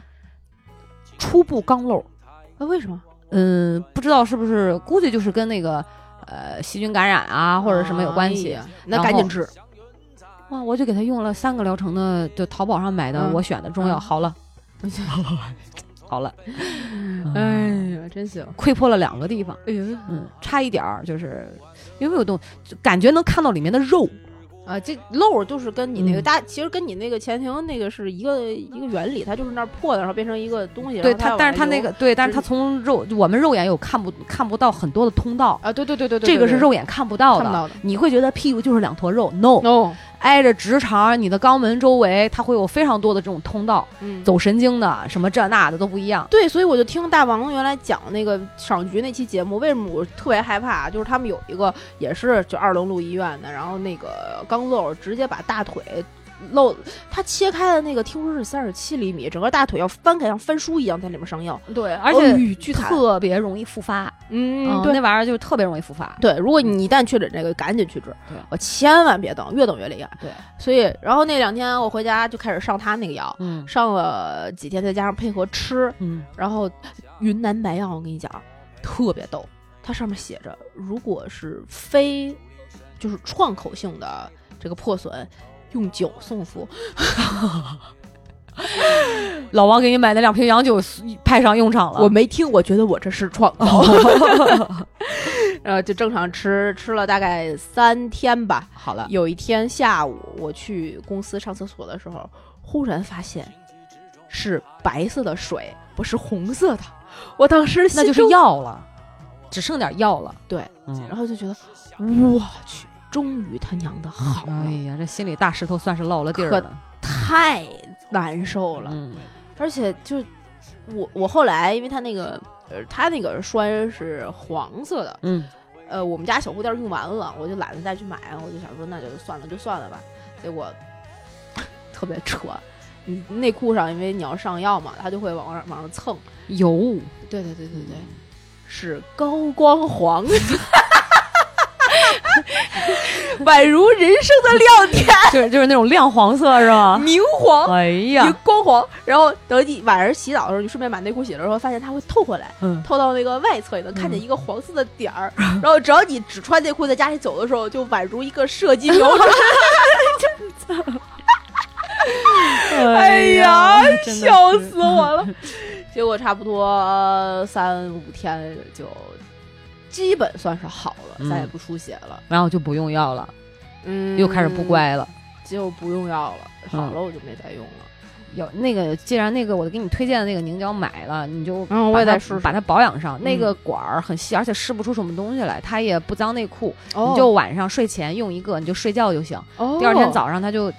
初步刚漏，那为什么？嗯，不知道是不是，估计就是跟那个呃细菌感染啊或者什么有关系。哎那赶紧治。哇，我就给他用了三个疗程的，就淘宝上买的，嗯我选的中药，嗯。好了，好了，哎呀，真行！溃破了两个地方，哎呀嗯，差一点儿就是因为有东，就感觉能看到里面的肉，啊，这漏就是跟你那个嗯大，其实跟你那个前庭那个是一个一个原理，它就是那儿破的，然后变成一个东西。对它它，但是它那个对，但是它从肉我们肉眼有看不看不到很多的通道，啊，对对对对对，这个是肉眼看不到的。你会觉得屁股就是两坨肉，no，no，挨着直肠，你的肛门周围它会有非常多的这种通道，嗯，走神经的什么这那的都不一样。对，所以我就听大王原来讲那个赏菊那期节目，为什么我特别害怕？就是他们有一个也是就二龙路医院的，然后那个肛瘘直接把大腿露，他切开的那个听说是三十七厘米，整个大腿要翻开，像翻书一样在里面上药，对，而且。特别容易复发，嗯，嗯，对那玩意儿就特别容易复发。对，如果你一旦确诊这个，赶紧去治对，我千万别等，越等越厉害。对，所以然后那两天我回家就开始上他那个药，嗯上了几天，再加上配合吃，嗯，然后云南白药，我跟你讲，特别逗，它上面写着，如果是非就是创口性的这个破损，用酒送服。老王给你买的两瓶洋酒派上用场了。我没听，我觉得我这是创口，然 后 就正常吃，吃了大概三天吧。好了，有一天下午，我去公司上厕所的时候，忽然发现是白色的水，不是红色的。我当时那就是药了，只剩点药了。对，嗯，然后就觉得我去，终于他娘的好了，哎呀，这心里大石头算是落了地儿了。太难受了。嗯。而且就我我后来，因为他那个呃，他那个栓是黄色的，嗯，呃，我们家小护垫用完了，我就懒得再去买，我就想说那就算了就算了吧。结果特别扯，你内裤上因为你要上药嘛，它就会往上往上蹭。油。对对对对对，是高光黄，宛如人生的亮点，就是就是那种亮黄色是吧？明黄。哎呀，光黄，然后等你晚上洗澡的时候，你顺便把内裤洗了之后，发现它会透回来，嗯，透到那个外侧，你能看见一个黄色的点儿。然后只要你只穿内裤在家里走的时候，就宛如一个射击瞄准。哎呀，真的笑是死我了！结果差不多三五天就基本算是好了，嗯再也不出血了。然后就不用药了，嗯，又开始不，乖了。就不用药了。好嗯了，我就没再用了。有那个，既然那个我给你推荐的那个凝胶买了，你就嗯我也再试试把它保养上。那嗯个管儿很细，而且试不出什么东西来，它也不脏内裤。哦你就晚上睡前用一个，你就睡觉就行。哦第二天早上它就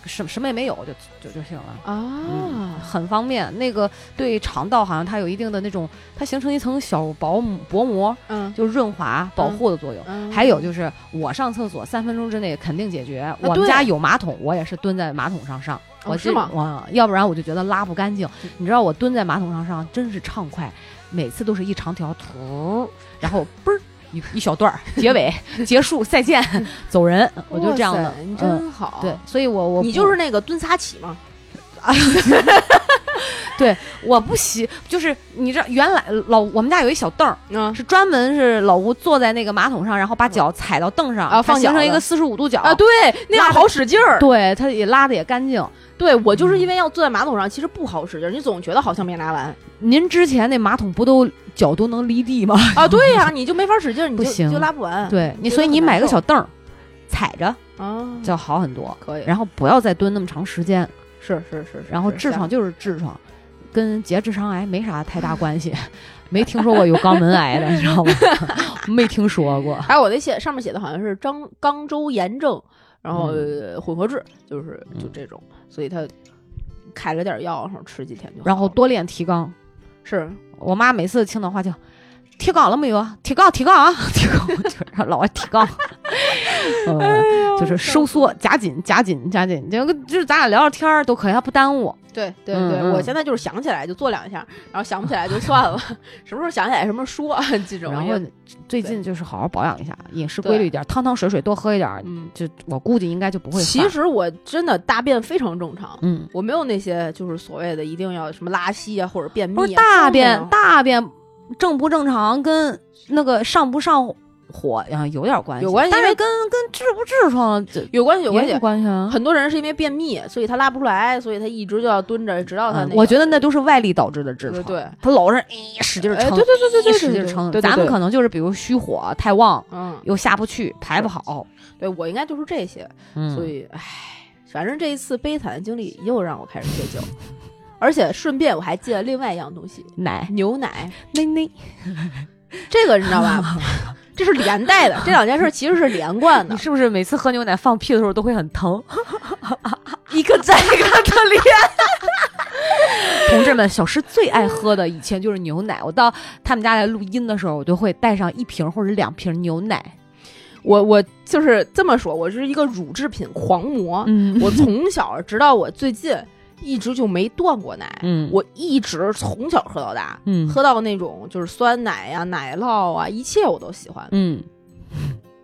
就什么什么也没有，就就就行了。嗯，啊，很方便。那个对肠道好像它有一定的那种，它形成一层小薄薄膜，嗯，就润滑保护的作用。嗯还有就是我上厕所三分钟之内肯定解决。我们家有马桶，我也是蹲在马桶上上。我这哦是吗我要不然我就觉得拉不干净。你知道我蹲在马桶上上真是畅快，每次都是一长条图，然后嘣儿一一小段儿，结尾 结束再见走人，我就这样的。真好。对，，所以我我你就是那个蹲仨起嘛。我不洗，就是你知道原来老我们家有一小凳儿，嗯是专门是老吴坐在那个马桶上，然后把脚踩到凳上，啊它放形成一个四十五度角啊，对，那样好使劲儿。对，它也拉的也干净。对我就是因为要坐在马桶上，其实不好使劲儿，你总觉得好像没拉完您之前那马桶不都脚都能离地吗？啊。对呀，你就没法使劲儿，你就不行你就拉不完。对你，所以你买个小凳儿，踩着啊，就好很多。可以。然后不要再蹲那么长时间，是是是，然后痔疮就是痔疮，跟结直肠癌没啥太大关系。没听说过有肛门癌的，你知道吗？没听说过。还有我那写上面写的好像是张肛周炎症，然后、混合痔，就是就这种，所以他开了点药，然后吃几天就。然后多练提肛。是我妈每次听到话就提肛了没有啊？提高，提高啊，提肛，就是让老外提肛。呃，就是收缩，夹紧，夹紧，夹紧，就就是咱俩聊聊天儿都可以，它不耽误。对对对，我现在就是想起来就做两下，然后想不起来就算了，什么时候想起来什么时候说这种。然后最近就是好好保养一下，饮食规律一点，汤汤水水多喝一点儿，嗯，就我估计应该就不会。其实我真的大便非常正常，嗯，我没有那些就是所谓的一定要什么拉稀啊或者便秘、啊。不是大便大便正不正常跟那个上不上火呀有点关系，有关系但是跟跟痔不痔疮有关系有关系有。关系啊。很多人是因为便秘，所以他拉不出来，所以他一直就要蹲着，直到他那我觉得那都是外力导致的痔疮。对对，他老是哎使劲儿撑，哎对对对对对使劲儿撑。咱们可能就是比如虚火太旺，嗯，又下不去，排不好。对我应该就是这些，嗯，所以唉，反正这一次悲惨的经历又让我开始戒酒，而且顺便我还戒了另外一样东西奶——牛奶。奶奶，这个你知道吧？这是连带的，这两件事其实是连贯的你。是不是每次喝牛奶放屁的时候都会很疼？一个再一个的连。同志们，小诗最爱喝的以前就是牛奶。我到他们家来录音的时候，我就会带上一瓶或者两瓶牛奶。我我就是这么说，我是一个乳制品狂魔。嗯我从小直到我最近一直就没断过奶，嗯。我一直从小喝到大，嗯。喝到那种就是酸奶呀、奶酪啊，一切我都喜欢。嗯。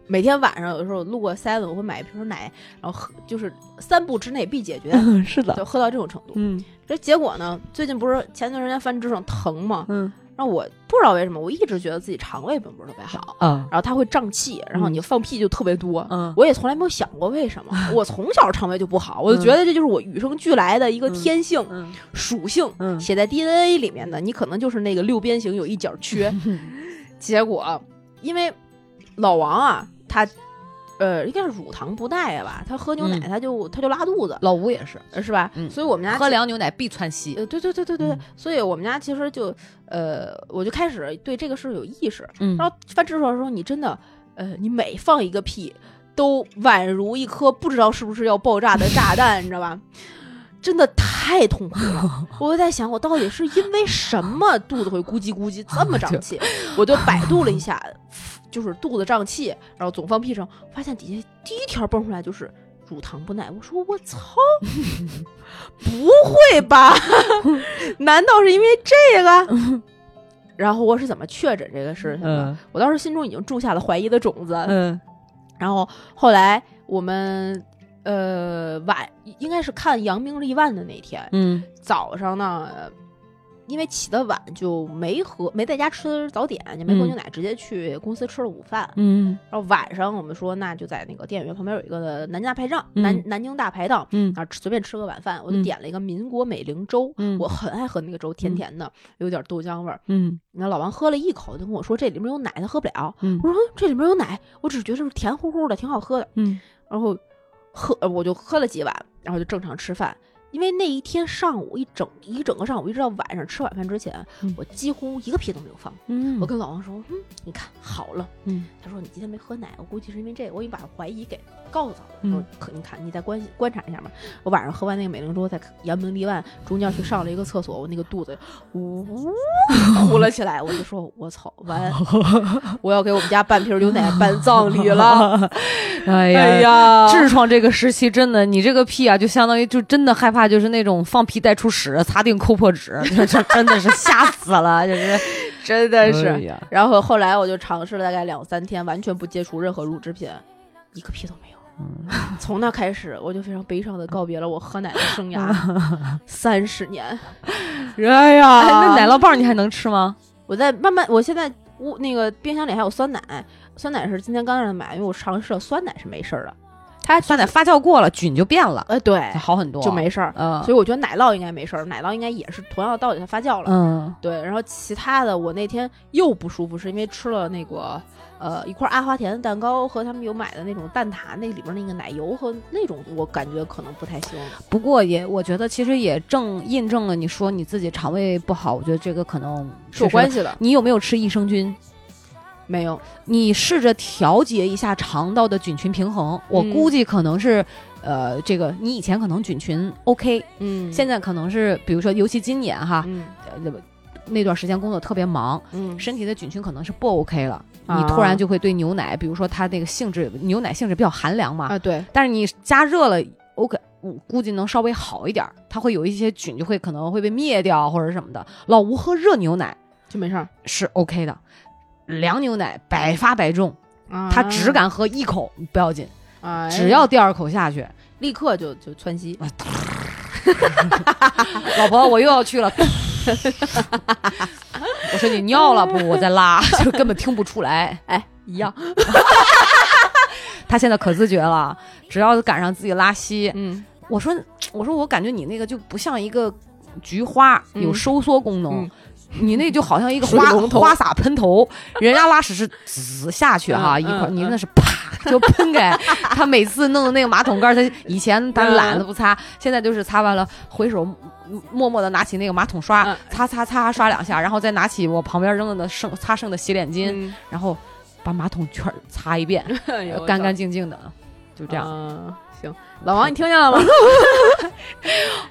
每天晚上有的时候路过 seven，我会买一瓶奶，然后喝，就是三步之内必解决，是的。就喝到这种程度。嗯。这结果呢，最近不是前段时间翻指头疼吗，嗯然后我不知道为什么，我一直觉得自己肠胃并不是特别好，啊然后它会胀气，然后你放屁就特别多。嗯我也从来没有想过为什么，我从小肠胃就不好，我就觉得这就是我与生俱来的一个天性、嗯属性，嗯写在 DNA 里面的。你可能就是那个六边形有一角缺，结果因为老王啊，他呃应该是乳糖不耐吧，他喝牛奶嗯他就、他就拉肚子，老吴也是呃是吧？嗯所以我们家喝凉牛奶必窜稀。呃，对对对对对，嗯所以我们家其实就呃，我就开始对这个事儿有意识。嗯然后翻职场的时候，你真的呃，你每放一个屁，都宛如一颗不知道是不是要爆炸的炸弹，你知道吧？真的太痛苦了。我就在想，我到底是因为什么肚子会咕叽咕叽这么胀气？我就百度了一下，就是肚子胀气，然后总放屁声，发现底下第一条蹦出来就是乳糖不耐。我说我操，不会吧？难道是因为这个？然后我是怎么确诊这个事情的？嗯我当时心中已经种下了怀疑的种子。嗯然后后来我们呃晚应该是看扬名立万的那天，嗯早上呢，呃因为起得晚就没喝没在家吃早点，也没喝嗯牛奶，直接去公司吃了午饭。嗯然后晚上我们说，那就在那个电影院旁边有一个南京大排档，嗯南南京大排档。嗯啊，随便吃个晚饭，我就嗯点了一个民国美龄粥，嗯我很爱喝那个粥，甜甜的，有点豆浆味儿。嗯那老王喝了一口，就跟我说这里面有奶，他喝不了。嗯我说嗯这里面有奶，我只是觉得是甜乎乎的，挺好喝的。嗯然后喝，呃我就喝了几碗，然后就正常吃饭。因为那一天上午一整一整个上午，一直到晚上吃晚饭之前，嗯我几乎一个屁都没有放。嗯我跟老王说：“嗯，你看好了。”嗯他说：“你今天没喝奶，我估计是因为这个。”我已经把怀疑给告诉他了。嗯说：“可你看，你再观观察一下嘛。”我晚上喝完那个美龄粥，在扬名立万，中间去上了一个厕所，我那个肚子呜呜呼了起来。我就说：“我操，完，我要给我们家半瓶牛奶办葬礼了。哎”呀哎呀，痔疮这个时期真的，你这个屁啊，就相当于就真的害怕，就是那种放屁带出屎，擦腚抠破纸，这这真的是吓死了，就是真的是。哎然后后来我就尝试了大概两三天，完全不接触任何乳制品，一个屁都没有。嗯从那开始，我就非常悲伤的告别了我喝奶的生涯，三十年。哎呀哎，那奶酪棒你还能吃吗？我在慢慢，我现在屋那个冰箱里还有酸奶，酸奶是今天刚让他买，因为我尝试了酸奶是没事儿的，它酸奶发酵过了，菌就变了，呃对好很多，就没事儿，嗯所以我觉得奶酪应该没事儿，奶酪应该也是同样的道理，它发酵了。嗯对，然后其他的我那天又不舒服，是因为吃了那个呃一块阿华田的蛋糕和他们有买的那种蛋挞，那里边那个奶油和那种我感觉可能不太行。不过也，我觉得其实也正印证了你说你自己肠胃不好，我觉得这个可能是有关。系的，你有没有吃益生菌？没有，你试着调节一下肠道的菌群平衡。我嗯估计可能是，呃，这个你以前可能菌群 OK，嗯现在可能是，比如说，尤其今年哈，嗯呃那段时间工作特别忙，嗯身体的菌群可能是不 OK 了，啊你突然就会对牛奶，比如说它那个性质，牛奶性质比较寒凉嘛，啊对，但是你加热了，OK，我估计能稍微好一点儿，它会有一些菌就会可能会被灭掉或者什么的。老吴喝热牛奶就没事儿。是 OK 的，凉牛奶百发百中，啊他只敢喝一口不要紧，哎只要第二口下去，立刻就就窜稀。老婆我又要去了。我说你尿了不？我在拉，就根本听不出来。哎，一样。他现在可自觉了，只要赶上自己拉稀，嗯我说我说我感觉你那个就不像一个菊花嗯有收缩功能，嗯你那就好像一个花花洒喷头，人家拉屎是滋下去哈、嗯一块你那是啪 就喷开。他每次弄的那个马桶盖儿，他以前他懒得不擦，现在就是擦完了回手。默默的拿起那个马桶刷，嗯擦擦擦刷两下，然后再拿起我旁边扔的剩擦剩的洗脸巾，嗯，然后把马桶圈儿擦一遍，干干净净的。就这样。嗯行，老王你听见了吗？不，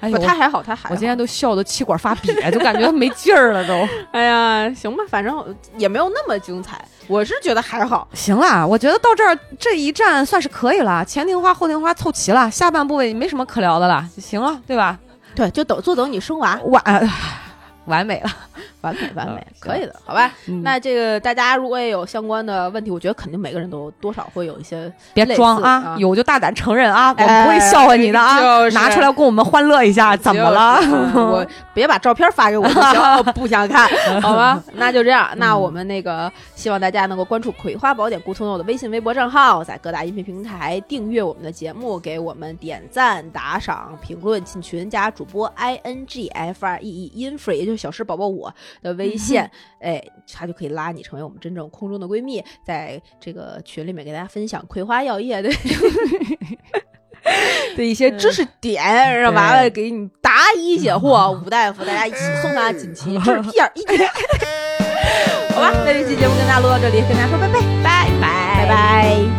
哎呦，他还好，他还好。我今天都笑得气管发瘪，就感觉没劲儿了都。哎呀，行吧，反正也没有那么精彩，我是觉得还好。行啦，我觉得到这儿这一站算是可以了，前庭花后庭花凑齐了，下半部分没什么可聊的了，就行了，对吧？对，就等坐等你生娃，完、呃 完美了。完美完美嗯，可以的，好吧？嗯那这个大家如果也有相关的问题，我觉得肯定每个人都多少会有一些别装啊，啊有就大胆承认啊，我哎不会笑话你的啊，就拿出来跟我们欢乐一下，怎么了？我别把照片发给我就行，我不想看，好吧？那就这样，那我们那个希望大家能够关注《葵花宝典》顾聪佑的微信、微博账号，在各大音频平台订阅我们的节目，给我们点赞、打赏、评论、进群，加主播 i n g f r e e infree，也就是小诗宝宝我的 微信，哎，他就可以拉你成为我们真正空中的闺蜜，在这个群里面给大家分享葵花药业的。的一些知识点，让娃娃给你答疑解惑。吴大夫，大家一起送他锦旗，这是屁眼一绝。好吧，那这期节目跟大家录到这里，跟大家说拜拜，拜拜，拜拜。